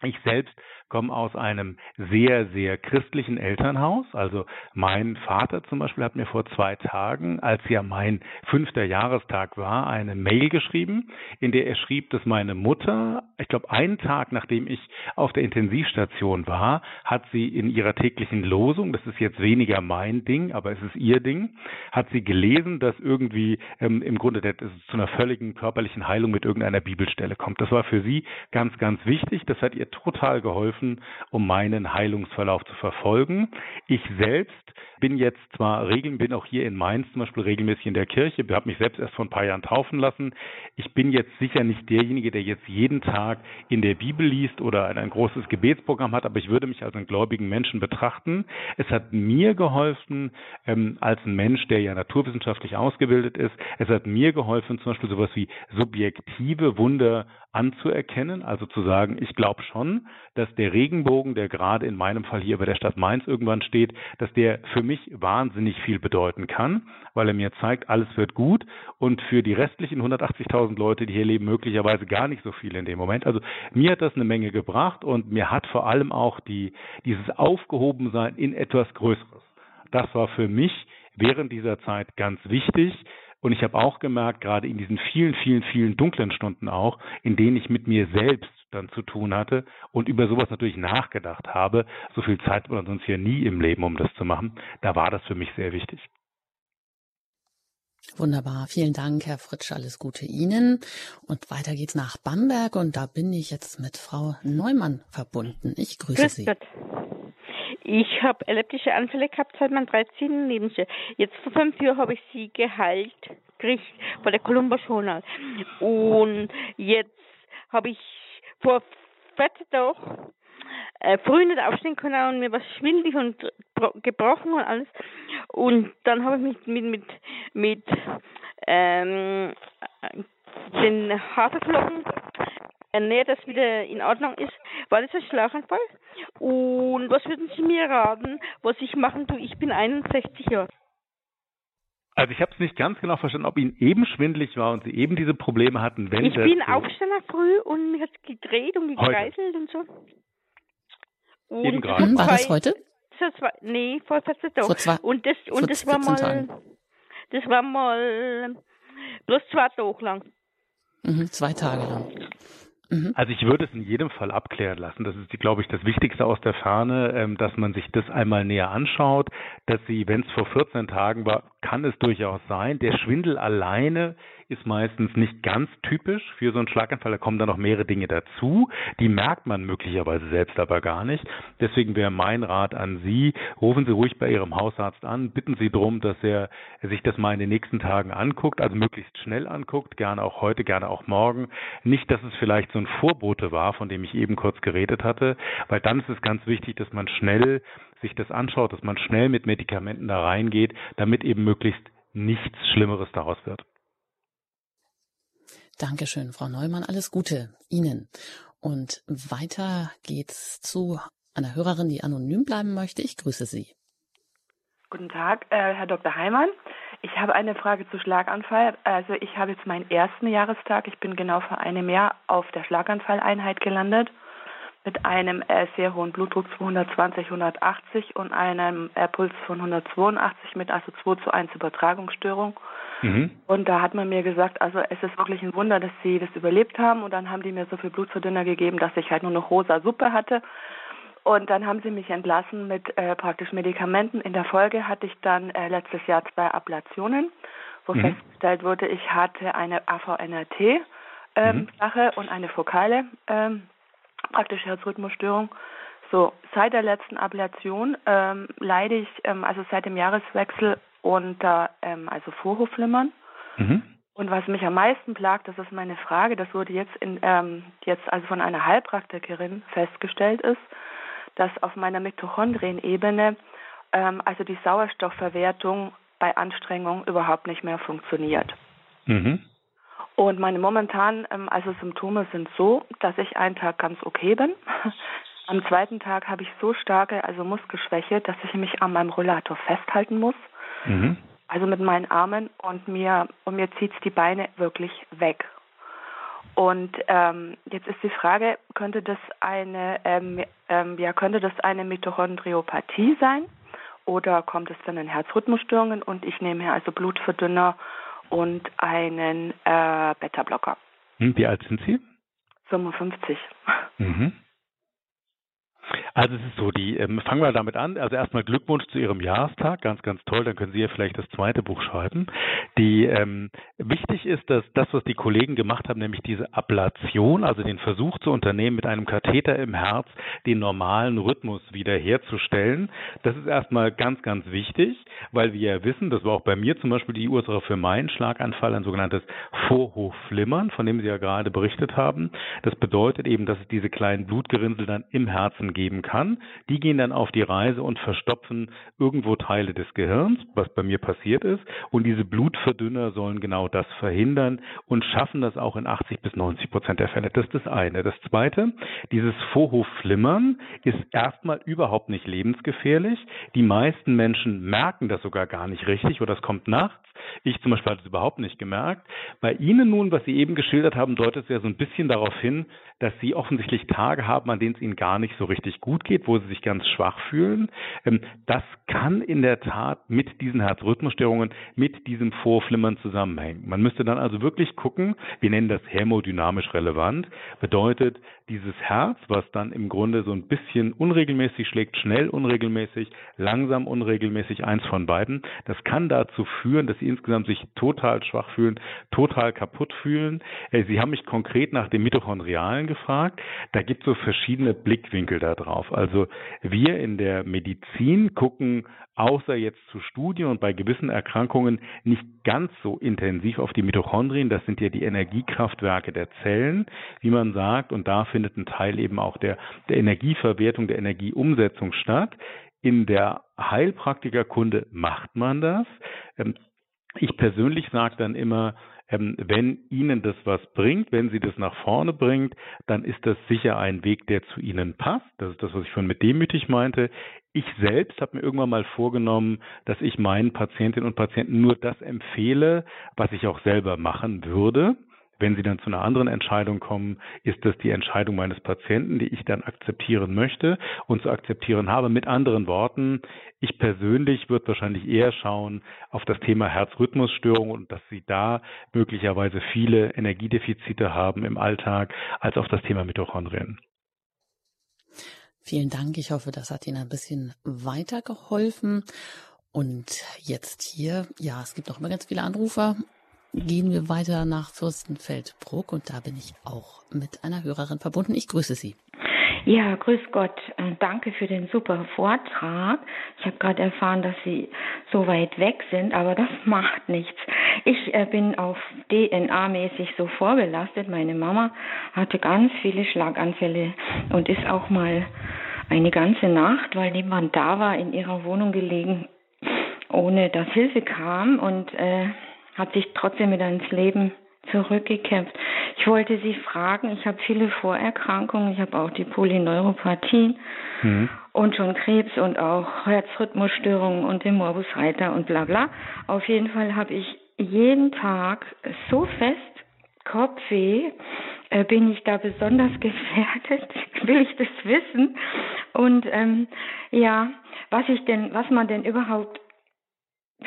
Ich selbst komme aus einem sehr, sehr christlichen Elternhaus. Also mein Vater zum Beispiel hat mir vor zwei Tagen, als ja mein fünfter Jahrestag war, eine Mail geschrieben, in der er schrieb, dass meine Mutter, ich glaube einen Tag nachdem ich auf der Intensivstation war, hat sie in ihrer täglichen Losung, das ist jetzt weniger mein Ding, aber es ist ihr Ding, hat sie gelesen, dass irgendwie ähm, im Grunde das zu einer völligen körperlichen Heilung mit irgendeiner Bibelstelle kommt. Das war für sie ganz, ganz wichtig. Das hat ihr total geholfen, um meinen Heilungsverlauf zu verfolgen. Ich selbst bin jetzt zwar regeln, bin auch hier in Mainz zum Beispiel regelmäßig in der Kirche, habe mich selbst erst vor ein paar Jahren taufen lassen. Ich bin jetzt sicher nicht derjenige, der jetzt jeden Tag in der Bibel liest oder ein, ein großes Gebetsprogramm hat, aber ich würde mich als einen gläubigen Menschen betrachten. Es hat mir geholfen, ähm, als ein Mensch, der ja naturwissenschaftlich ausgebildet ist, es hat mir geholfen, zum Beispiel sowas wie subjektive Wunder anzuerkennen, also zu sagen, ich glaube schon, dass der Regenbogen, der gerade in meinem Fall hier über der Stadt Mainz irgendwann steht, dass der für mich wahnsinnig viel bedeuten kann, weil er mir zeigt, alles wird gut und für die restlichen 180.000 Leute, die hier leben, möglicherweise gar nicht so viel in dem Moment. Also mir hat das eine Menge gebracht und mir hat vor allem auch die, dieses Aufgehobensein in etwas Größeres. Das war für mich während dieser Zeit ganz wichtig, und ich habe auch gemerkt, gerade in diesen vielen, vielen, vielen dunklen Stunden auch, in denen ich mit mir selbst dann zu tun hatte und über sowas natürlich nachgedacht habe, so viel Zeit hat man sonst hier nie im Leben, um das zu machen, da war das für mich sehr wichtig. Wunderbar. Vielen Dank, Herr Fritsch. Alles Gute Ihnen. Und weiter geht's nach Bamberg und da bin ich jetzt mit Frau Neumann verbunden. Ich grüße Grüß Sie. Gott. Ich habe elliptische Anfälle gehabt seit meinem 13. Lebensjahr. Jetzt vor fünf Jahren habe ich sie geheilt, gekriegt bei der Columbus Journal. Und jetzt habe ich vor 14 Tagen äh, früh nicht aufstehen können und mir was schwindlig und gebrochen und alles. Und dann habe ich mich mit, mit, mit ähm, den Haferflocken ernährt, dass wieder in Ordnung ist. War das ein Schlaganfall? Und was würden Sie mir raten, was ich machen tue? Ich bin 61 Jahre. Also ich habe es nicht ganz genau verstanden, ob Ihnen eben schwindelig war und Sie eben diese Probleme hatten, wenn Ich bin so aufgestanden früh und mich hat gedreht und gekreiselt und so. Und eben gerade. War das heute? Das war, nee, vor 14 Tagen. Vor zwei, und das, und das war mal, Tagen. das war mal bloß zwei Tage lang. Mhm, zwei Tage lang. Mhm. Also ich würde es in jedem Fall abklären lassen. Das ist, glaube ich, das Wichtigste aus der Ferne, ähm, dass man sich das einmal näher anschaut, dass sie, wenn es vor 14 Tagen war, kann es durchaus sein. Der Schwindel alleine ist meistens nicht ganz typisch für so einen Schlaganfall. Da kommen dann noch mehrere Dinge dazu. Die merkt man möglicherweise selbst aber gar nicht. Deswegen wäre mein Rat an Sie, rufen Sie ruhig bei Ihrem Hausarzt an, bitten Sie darum, dass er sich das mal in den nächsten Tagen anguckt, also möglichst schnell anguckt, gerne auch heute, gerne auch morgen. Nicht, dass es vielleicht so ein Vorbote war, von dem ich eben kurz geredet hatte, weil dann ist es ganz wichtig, dass man schnell sich das anschaut, dass man schnell mit Medikamenten da reingeht, damit eben möglichst nichts Schlimmeres daraus wird. Dankeschön, Frau Neumann. Alles Gute Ihnen. Und weiter geht's zu einer Hörerin, die anonym bleiben möchte. Ich grüße Sie. Guten Tag, äh, Herr Dr. Heimann. Ich habe eine Frage zu Schlaganfall. Also ich habe jetzt meinen ersten Jahrestag. Ich bin genau vor einem Jahr auf der Schlaganfalleinheit gelandet mit einem äh, sehr hohen Blutdruck 220, 180 und einem äh, Puls von 182 mit also 2 zu 1 Übertragungsstörung. Mhm. Und da hat man mir gesagt, also es ist wirklich ein Wunder, dass sie das überlebt haben. Und dann haben die mir so viel Blutverdünner gegeben, dass ich halt nur noch rosa Suppe hatte. Und dann haben sie mich entlassen mit äh, praktisch Medikamenten. In der Folge hatte ich dann äh, letztes Jahr zwei Ablationen, wo mhm. festgestellt wurde, ich hatte eine AVNRT. Ähm, mhm. Und eine fokale ähm, praktisch Herzrhythmusstörung. So, seit der letzten Ablation ähm, leide ich, ähm, also seit dem Jahreswechsel unter ähm, also Vorhofflimmern. Mhm. Und was mich am meisten plagt, das ist meine Frage, das wurde jetzt in ähm, jetzt also von einer Heilpraktikerin festgestellt ist, dass auf meiner Mitochondrienebene ähm, also die Sauerstoffverwertung bei Anstrengung überhaupt nicht mehr funktioniert. Mhm. Und meine momentanen ähm, also Symptome sind so, dass ich einen Tag ganz okay bin. Am zweiten Tag habe ich so starke also Muskelschwäche, dass ich mich an meinem Rollator festhalten muss. Mhm. Also mit meinen Armen und mir und mir zieht die Beine wirklich weg. Und ähm, jetzt ist die Frage, könnte das eine ähm, ähm, ja könnte das eine Mitochondriopathie sein oder kommt es dann in Herzrhythmusstörungen und ich nehme hier also Blutverdünner und einen äh, Beta-Blocker. Hm, wie alt sind Sie? 55. Mhm. Also es ist so, die ähm, fangen wir damit an. Also erstmal Glückwunsch zu Ihrem Jahrestag, ganz, ganz toll. Dann können Sie ja vielleicht das zweite Buch schreiben. Die ähm, wichtig ist, dass das, was die Kollegen gemacht haben, nämlich diese Ablation, also den Versuch zu unternehmen, mit einem Katheter im Herz den normalen Rhythmus wiederherzustellen. Das ist erstmal ganz, ganz wichtig, weil wir ja wissen, das war auch bei mir zum Beispiel die Ursache für meinen Schlaganfall, ein sogenanntes Vorhofflimmern, von dem Sie ja gerade berichtet haben. Das bedeutet eben, dass es diese kleinen Blutgerinnsel dann im Herzen geben kann. Die gehen dann auf die Reise und verstopfen irgendwo Teile des Gehirns, was bei mir passiert ist. Und diese Blutverdünner sollen genau das verhindern und schaffen das auch in 80 bis 90 Prozent der Fälle. Das ist das eine. Das zweite, dieses Vorhofflimmern ist erstmal überhaupt nicht lebensgefährlich. Die meisten Menschen merken das sogar gar nicht richtig oder es kommt nachts. Ich zum Beispiel hatte es überhaupt nicht gemerkt. Bei Ihnen nun, was Sie eben geschildert haben, deutet es ja so ein bisschen darauf hin, dass Sie offensichtlich Tage haben, an denen es Ihnen gar nicht so richtig gut geht, wo Sie sich ganz schwach fühlen. Ähm, das kann in der Tat mit diesen Herzrhythmusstörungen, mit diesem Vorflimmern zusammenhängen. Man müsste dann also wirklich gucken, wir nennen das hämodynamisch relevant, bedeutet dieses Herz, was dann im Grunde so ein bisschen unregelmäßig schlägt, schnell unregelmäßig, langsam unregelmäßig, eins von beiden, das kann dazu führen, dass Sie insgesamt sich total schwach fühlen, total kaputt fühlen. Äh, Sie haben mich konkret nach dem Mitochondrialen gefragt. Da gibt es so verschiedene Blickwinkel da drauf. Also wir in der Medizin gucken außer jetzt zu Studien und bei gewissen Erkrankungen nicht ganz so intensiv auf die Mitochondrien. Das sind ja die Energiekraftwerke der Zellen, wie man sagt. Und da findet ein Teil eben auch der, der Energieverwertung, der Energieumsetzung statt. In der Heilpraktikerkunde macht man das. Ähm, ich persönlich sage dann immer, ähm, wenn Ihnen das was bringt, wenn Sie das nach vorne bringt, dann ist das sicher ein Weg, der zu Ihnen passt. Das ist das, was ich vorhin mit demütig meinte. Ich selbst habe mir irgendwann mal vorgenommen, dass ich meinen Patientinnen und Patienten nur das empfehle, was ich auch selber machen würde. Wenn Sie dann zu einer anderen Entscheidung kommen, ist das die Entscheidung meines Patienten, die ich dann akzeptieren möchte und zu akzeptieren habe. Mit anderen Worten, ich persönlich würde wahrscheinlich eher schauen auf das Thema Herzrhythmusstörung und dass Sie da möglicherweise viele Energiedefizite haben im Alltag, als auf das Thema Mitochondrien. Vielen Dank. Ich hoffe, das hat Ihnen ein bisschen weitergeholfen. Und jetzt hier, ja, es gibt noch immer ganz viele Anrufer gehen wir weiter nach Fürstenfeldbruck und da bin ich auch mit einer Hörerin verbunden. Ich grüße Sie. Ja, grüß Gott. Äh, danke für den super Vortrag. Ich habe gerade erfahren, dass Sie so weit weg sind, aber das macht nichts. Ich äh, bin auf DNA-mäßig so vorbelastet. Meine Mama hatte ganz viele Schlaganfälle und ist auch mal eine ganze Nacht, weil niemand da war, in ihrer Wohnung gelegen, ohne dass Hilfe kam und äh, hat sich trotzdem wieder ins Leben zurückgekämpft. Ich wollte Sie fragen, ich habe viele Vorerkrankungen, ich habe auch die Polyneuropathie mhm. und schon Krebs und auch Herzrhythmusstörungen und den Morbus Reiter und bla bla. Auf jeden Fall habe ich jeden Tag so fest Kopfweh, äh, bin ich da besonders gefährdet? Will ich das wissen? Und ähm, ja, was ich denn, was man denn überhaupt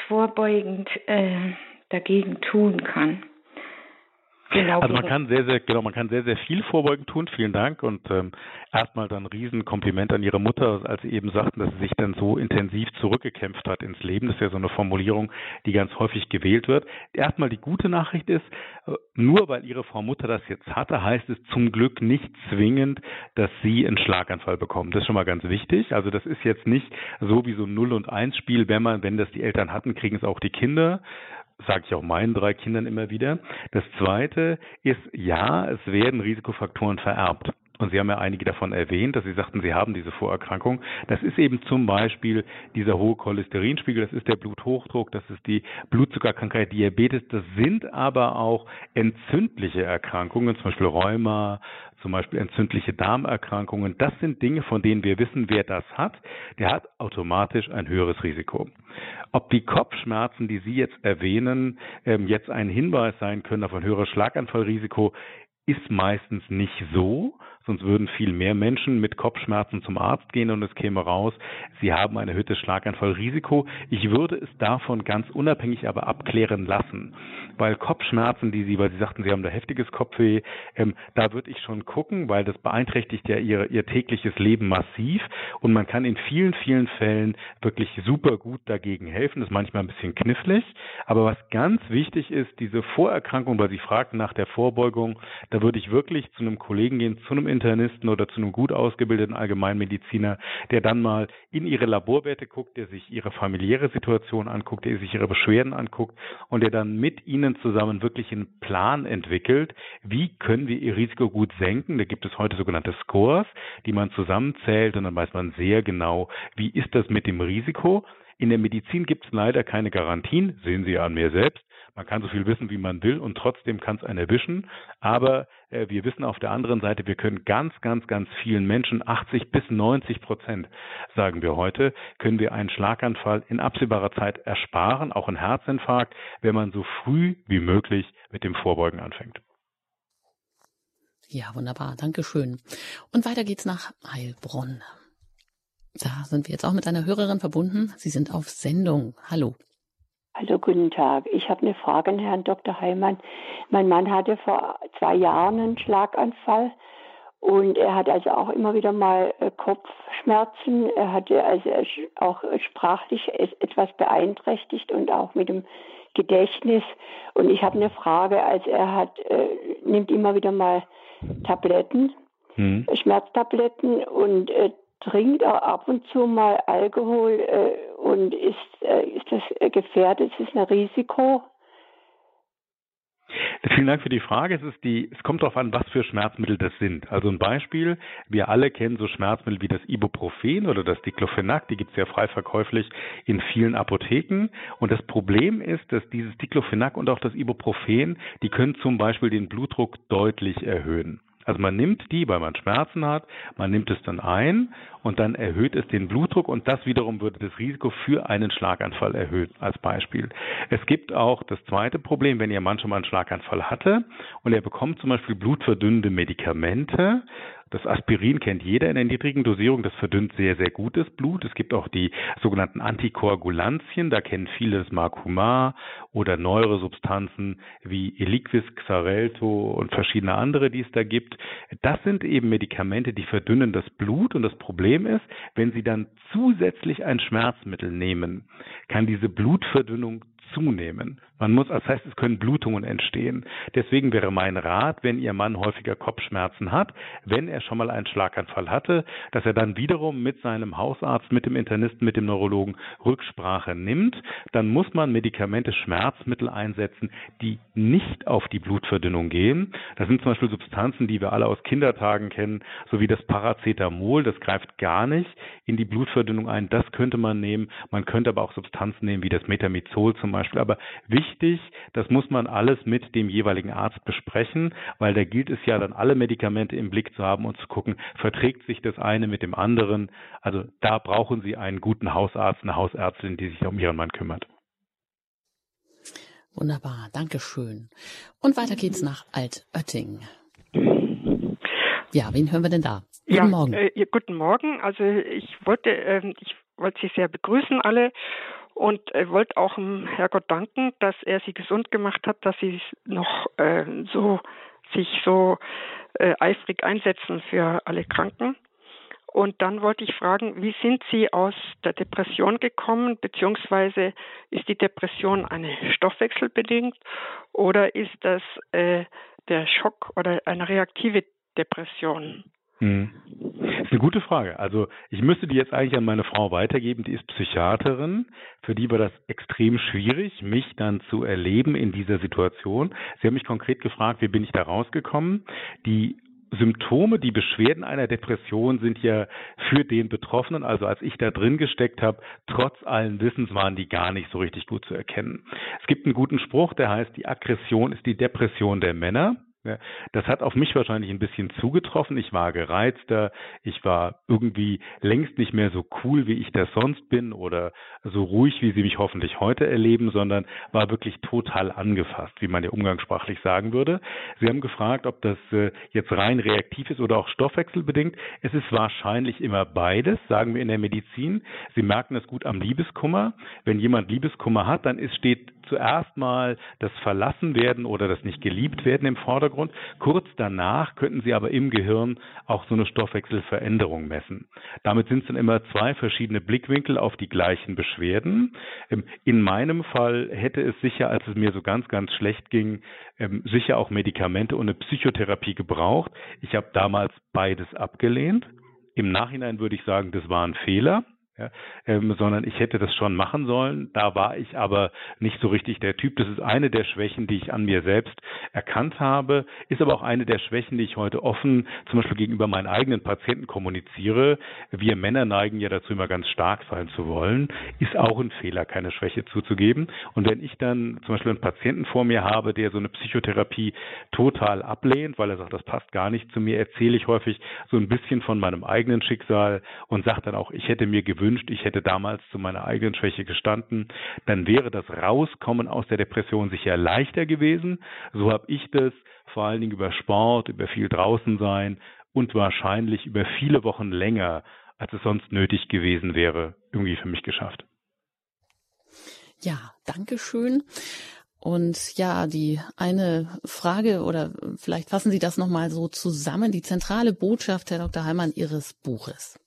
vorbeugend äh, dagegen tun kann. Genau. Also man kann sehr, sehr, genau, man kann sehr, sehr viel vorbeugend tun. Vielen Dank und ähm, erstmal dann ein Riesenkompliment an Ihre Mutter, als Sie eben sagten, dass sie sich dann so intensiv zurückgekämpft hat ins Leben. Das ist ja so eine Formulierung, die ganz häufig gewählt wird. Erstmal die gute Nachricht ist, äh, nur weil Ihre Frau Mutter das jetzt hatte, heißt es zum Glück nicht zwingend, dass Sie einen Schlaganfall bekommen. Das ist schon mal ganz wichtig. Also das ist jetzt nicht so wie so ein Null und Eins Spiel, wenn man, wenn das die Eltern hatten, kriegen es auch die Kinder sage ich auch meinen drei Kindern immer wieder. Das Zweite ist, ja, es werden Risikofaktoren vererbt. Und Sie haben ja einige davon erwähnt, dass Sie sagten, Sie haben diese Vorerkrankung. Das ist eben zum Beispiel dieser hohe Cholesterinspiegel, das ist der Bluthochdruck, das ist die Blutzuckerkrankheit, Diabetes. Das sind aber auch entzündliche Erkrankungen, zum Beispiel Rheuma, zum Beispiel entzündliche Darmerkrankungen. Das sind Dinge, von denen wir wissen, wer das hat, der hat automatisch ein höheres Risiko. Ob die Kopfschmerzen, die Sie jetzt erwähnen, ähm, jetzt ein Hinweis sein können auf ein höheres Schlaganfallrisiko, ist meistens nicht so, sonst würden viel mehr Menschen mit Kopfschmerzen zum Arzt gehen und es käme raus, sie haben ein erhöhtes Schlaganfallrisiko. Ich würde es davon ganz unabhängig aber abklären lassen. Weil Kopfschmerzen, die Sie, weil Sie sagten, Sie haben da heftiges Kopfweh, ähm, da würde ich schon gucken, weil das beeinträchtigt ja ihr, ihr tägliches Leben massiv und man kann in vielen, vielen Fällen wirklich super gut dagegen helfen. Das ist manchmal ein bisschen knifflig, aber was ganz wichtig ist, diese Vorerkrankung, weil Sie fragten nach der Vorbeugung, da würde ich wirklich zu einem Kollegen gehen, zu einem Internisten oder zu einem gut ausgebildeten Allgemeinmediziner, der dann mal in Ihre Laborwerte guckt, der sich Ihre familiäre Situation anguckt, der sich Ihre Beschwerden anguckt und der dann mit Ihnen zusammen wirklich einen Plan entwickelt, wie können wir Ihr Risiko gut senken. Da gibt es heute sogenannte Scores, die man zusammenzählt und dann weiß man sehr genau, wie ist das mit dem Risiko. In der Medizin gibt es leider keine Garantien, sehen Sie an mir selbst. Man kann so viel wissen, wie man will und trotzdem kann es einen erwischen. Aber wir wissen auf der anderen Seite, wir können ganz, ganz, ganz vielen Menschen, 80 bis 90 Prozent, sagen wir heute, können wir einen Schlaganfall in absehbarer Zeit ersparen, auch einen Herzinfarkt, wenn man so früh wie möglich mit dem Vorbeugen anfängt. Ja, wunderbar. Dankeschön. Und weiter geht's nach Heilbronn. Da sind wir jetzt auch mit einer Hörerin verbunden. Sie sind auf Sendung. Hallo. Hallo, guten Tag. Ich habe eine Frage an Herrn Dr. Heimann. Mein Mann hatte vor zwei Jahren einen Schlaganfall und er hat also auch immer wieder mal äh, Kopfschmerzen. Er hatte also auch sprachlich etwas beeinträchtigt und auch mit dem Gedächtnis. Und ich habe eine Frage, also er hat, äh, nimmt immer wieder mal Tabletten, hm. Schmerztabletten und äh, trinkt auch ab und zu mal Alkohol äh, und ist, äh, ist das äh, gefährdet? Ist es ein Risiko? Vielen Dank für die Frage. Es, ist die, es kommt darauf an, was für Schmerzmittel das sind. Also ein Beispiel, wir alle kennen so Schmerzmittel wie das Ibuprofen oder das Diclofenac, die gibt es ja frei verkäuflich in vielen Apotheken. Und das Problem ist, dass dieses Diclofenac und auch das Ibuprofen, die können zum Beispiel den Blutdruck deutlich erhöhen. Also man nimmt die, weil man Schmerzen hat, man nimmt es dann ein und dann erhöht es den Blutdruck und das wiederum würde das Risiko für einen Schlaganfall erhöhen, als Beispiel. Es gibt auch das zweite Problem, wenn Ihr Mann schon mal einen Schlaganfall hatte und er bekommt zum Beispiel blutverdünnende Medikamente, das Aspirin kennt jeder in der niedrigen Dosierung, das verdünnt sehr, sehr gutes Blut. Es gibt auch die sogenannten Antikoagulantien, da kennen viele das Marcumar oder neuere Substanzen wie Eliquis, Xarelto und verschiedene andere, die es da gibt. Das sind eben Medikamente, die verdünnen das Blut und das Problem ist, wenn Sie dann zusätzlich ein Schmerzmittel nehmen, kann diese Blutverdünnung zunehmen. Man muss, das heißt, es können Blutungen entstehen. Deswegen wäre mein Rat, wenn Ihr Mann häufiger Kopfschmerzen hat, wenn er schon mal einen Schlaganfall hatte, dass er dann wiederum mit seinem Hausarzt, mit dem Internisten, mit dem Neurologen Rücksprache nimmt. Dann muss man Medikamente, Schmerzmittel einsetzen, die nicht auf die Blutverdünnung gehen. Das sind zum Beispiel Substanzen, die wir alle aus Kindertagen kennen, so wie das Paracetamol. Das greift gar nicht in die Blutverdünnung ein. Das könnte man nehmen. Man könnte aber auch Substanzen nehmen, wie das Metamizol zum Beispiel. Aber wichtig wichtig. Das muss man alles mit dem jeweiligen Arzt besprechen, weil da gilt es ja dann alle Medikamente im Blick zu haben und zu gucken, verträgt sich das eine mit dem anderen. Also da brauchen Sie einen guten Hausarzt, eine Hausärztin, die sich um Ihren Mann kümmert. Wunderbar, Dankeschön. Und weiter geht's nach Altötting. Ja, wen hören wir denn da? Guten ja, Morgen. Äh, guten Morgen. Also ich wollte, äh, ich wollte Sie sehr begrüßen alle und er wollte auch dem Herrgott danken, dass er sie gesund gemacht hat, dass sie noch äh, so sich so äh, eifrig einsetzen für alle Kranken. Und dann wollte ich fragen, wie sind Sie aus der Depression gekommen, beziehungsweise ist die Depression eine stoffwechselbedingt oder ist das äh, der Schock oder eine reaktive Depression? Hm. Das ist eine gute Frage. Also ich müsste die jetzt eigentlich an meine Frau weitergeben, die ist Psychiaterin. Für die war das extrem schwierig, mich dann zu erleben in dieser Situation. Sie haben mich konkret gefragt, wie bin ich da rausgekommen? Die Symptome, die Beschwerden einer Depression sind ja für den Betroffenen, also als ich da drin gesteckt habe, trotz allen Wissens waren die gar nicht so richtig gut zu erkennen. Es gibt einen guten Spruch, der heißt, die Aggression ist die Depression der Männer. Das hat auf mich wahrscheinlich ein bisschen zugetroffen. Ich war gereizter, ich war irgendwie längst nicht mehr so cool, wie ich das sonst bin oder so ruhig, wie Sie mich hoffentlich heute erleben, sondern war wirklich total angefasst, wie man ja umgangssprachlich sagen würde. Sie haben gefragt, ob das äh, jetzt rein reaktiv ist oder auch stoffwechselbedingt. Es ist wahrscheinlich immer beides, sagen wir in der Medizin. Sie merken es gut am Liebeskummer. Wenn jemand Liebeskummer hat, dann ist, steht zuerst mal das Verlassenwerden oder das nicht geliebt werden im Vordergrund. Kurz danach könnten Sie aber im Gehirn auch so eine Stoffwechselveränderung messen. Damit sind es dann immer zwei verschiedene Blickwinkel auf die gleichen Beschwerden. Ähm, in meinem Fall hätte es sicher, als es mir so ganz, ganz schlecht ging, ähm, sicher auch Medikamente und eine Psychotherapie gebraucht. Ich habe damals beides abgelehnt. Im Nachhinein würde ich sagen, das war ein Fehler ja, ähm, sondern ich hätte das schon machen sollen. Da war ich aber nicht so richtig der Typ. Das ist eine der Schwächen, die ich an mir selbst erkannt habe, ist aber auch eine der Schwächen, die ich heute offen zum Beispiel gegenüber meinen eigenen Patienten kommuniziere. Wir Männer neigen ja dazu, immer ganz stark sein zu wollen. Ist auch ein Fehler, keine Schwäche zuzugeben. Und wenn ich dann zum Beispiel einen Patienten vor mir habe, der so eine Psychotherapie total ablehnt, weil er sagt, das passt gar nicht zu mir, erzähle ich häufig so ein bisschen von meinem eigenen Schicksal und sage dann auch, ich hätte mir gewünscht, gewünscht, ich hätte damals zu meiner eigenen Schwäche gestanden, dann wäre das Rauskommen aus der Depression sicher leichter gewesen. So habe ich das vor allen Dingen über Sport, über viel draußen sein und wahrscheinlich über viele Wochen länger, als es sonst nötig gewesen wäre, irgendwie für mich geschafft. Ja, danke schön. Und ja, die eine Frage oder vielleicht fassen Sie das nochmal so zusammen, die zentrale Botschaft, Herr Dr. Heimann, Ihres Buches.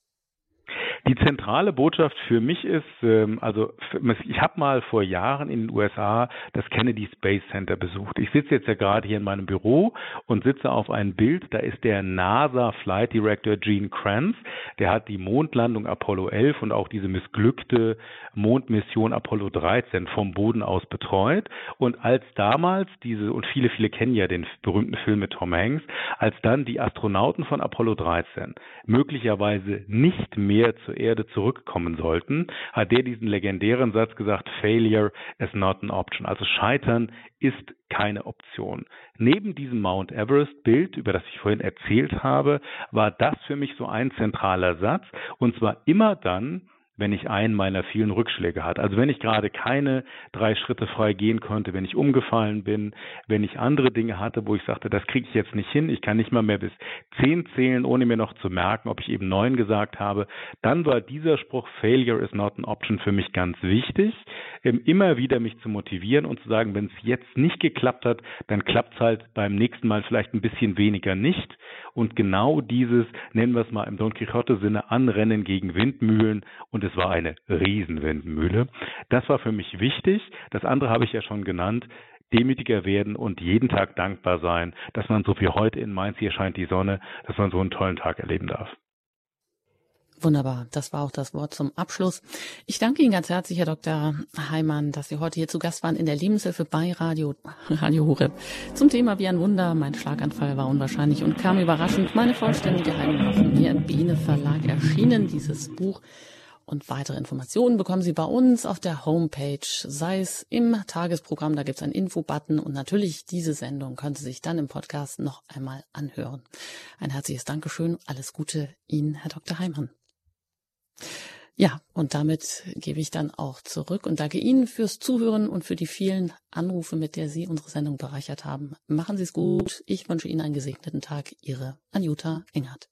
Die zentrale Botschaft für mich ist, ähm, also ich habe mal vor Jahren in den USA das Kennedy Space Center besucht. Ich sitze jetzt ja gerade hier in meinem Büro und sitze auf ein Bild, da ist der NASA Flight Director Gene Kranz, der hat die Mondlandung Apollo 11 und auch diese missglückte Mondmission Apollo 13 vom Boden aus betreut. Und als damals diese, und viele, viele kennen ja den berühmten Film mit Tom Hanks, als dann die Astronauten von Apollo 13 möglicherweise nicht mehr zu Erde zurückkommen sollten, hat der diesen legendären Satz gesagt, Failure is not an option. Also Scheitern ist keine Option. Neben diesem Mount Everest-Bild, über das ich vorhin erzählt habe, war das für mich so ein zentraler Satz. Und zwar immer dann, wenn ich einen meiner vielen Rückschläge hatte. Also wenn ich gerade keine drei Schritte frei gehen konnte, wenn ich umgefallen bin, wenn ich andere Dinge hatte, wo ich sagte, das kriege ich jetzt nicht hin, ich kann nicht mal mehr bis zehn zählen, ohne mir noch zu merken, ob ich eben neun gesagt habe, dann war dieser Spruch Failure is not an option für mich ganz wichtig, immer wieder mich zu motivieren und zu sagen, wenn es jetzt nicht geklappt hat, dann klappt es halt beim nächsten Mal vielleicht ein bisschen weniger nicht. Und genau dieses, nennen wir es mal im Don Quixote-Sinne, Anrennen gegen Windmühlen und es war eine Riesenwindmühle. Das war für mich wichtig. Das andere habe ich ja schon genannt demütiger werden und jeden Tag dankbar sein, dass man so wie heute in Mainz hier scheint die Sonne, dass man so einen tollen Tag erleben darf. Wunderbar, das war auch das Wort zum Abschluss. Ich danke Ihnen ganz herzlich, Herr Dr. Heimann, dass Sie heute hier zu Gast waren in der Lebenshilfe bei Radio, Radio Horeb. Zum Thema wie ein Wunder, mein Schlaganfall war unwahrscheinlich und kam überraschend. Meine vollständige Heilung von mir im Biene Verlag erschienen, dieses Buch. Und weitere Informationen bekommen Sie bei uns auf der Homepage, sei es im Tagesprogramm, da gibt es einen Infobutton und natürlich diese Sendung können Sie sich dann im Podcast noch einmal anhören. Ein herzliches Dankeschön, alles Gute Ihnen, Herr Dr. Heimann. Ja, und damit gebe ich dann auch zurück und danke Ihnen fürs Zuhören und für die vielen Anrufe, mit der Sie unsere Sendung bereichert haben. Machen Sie es gut. Ich wünsche Ihnen einen gesegneten Tag. Ihre Anjuta Engert.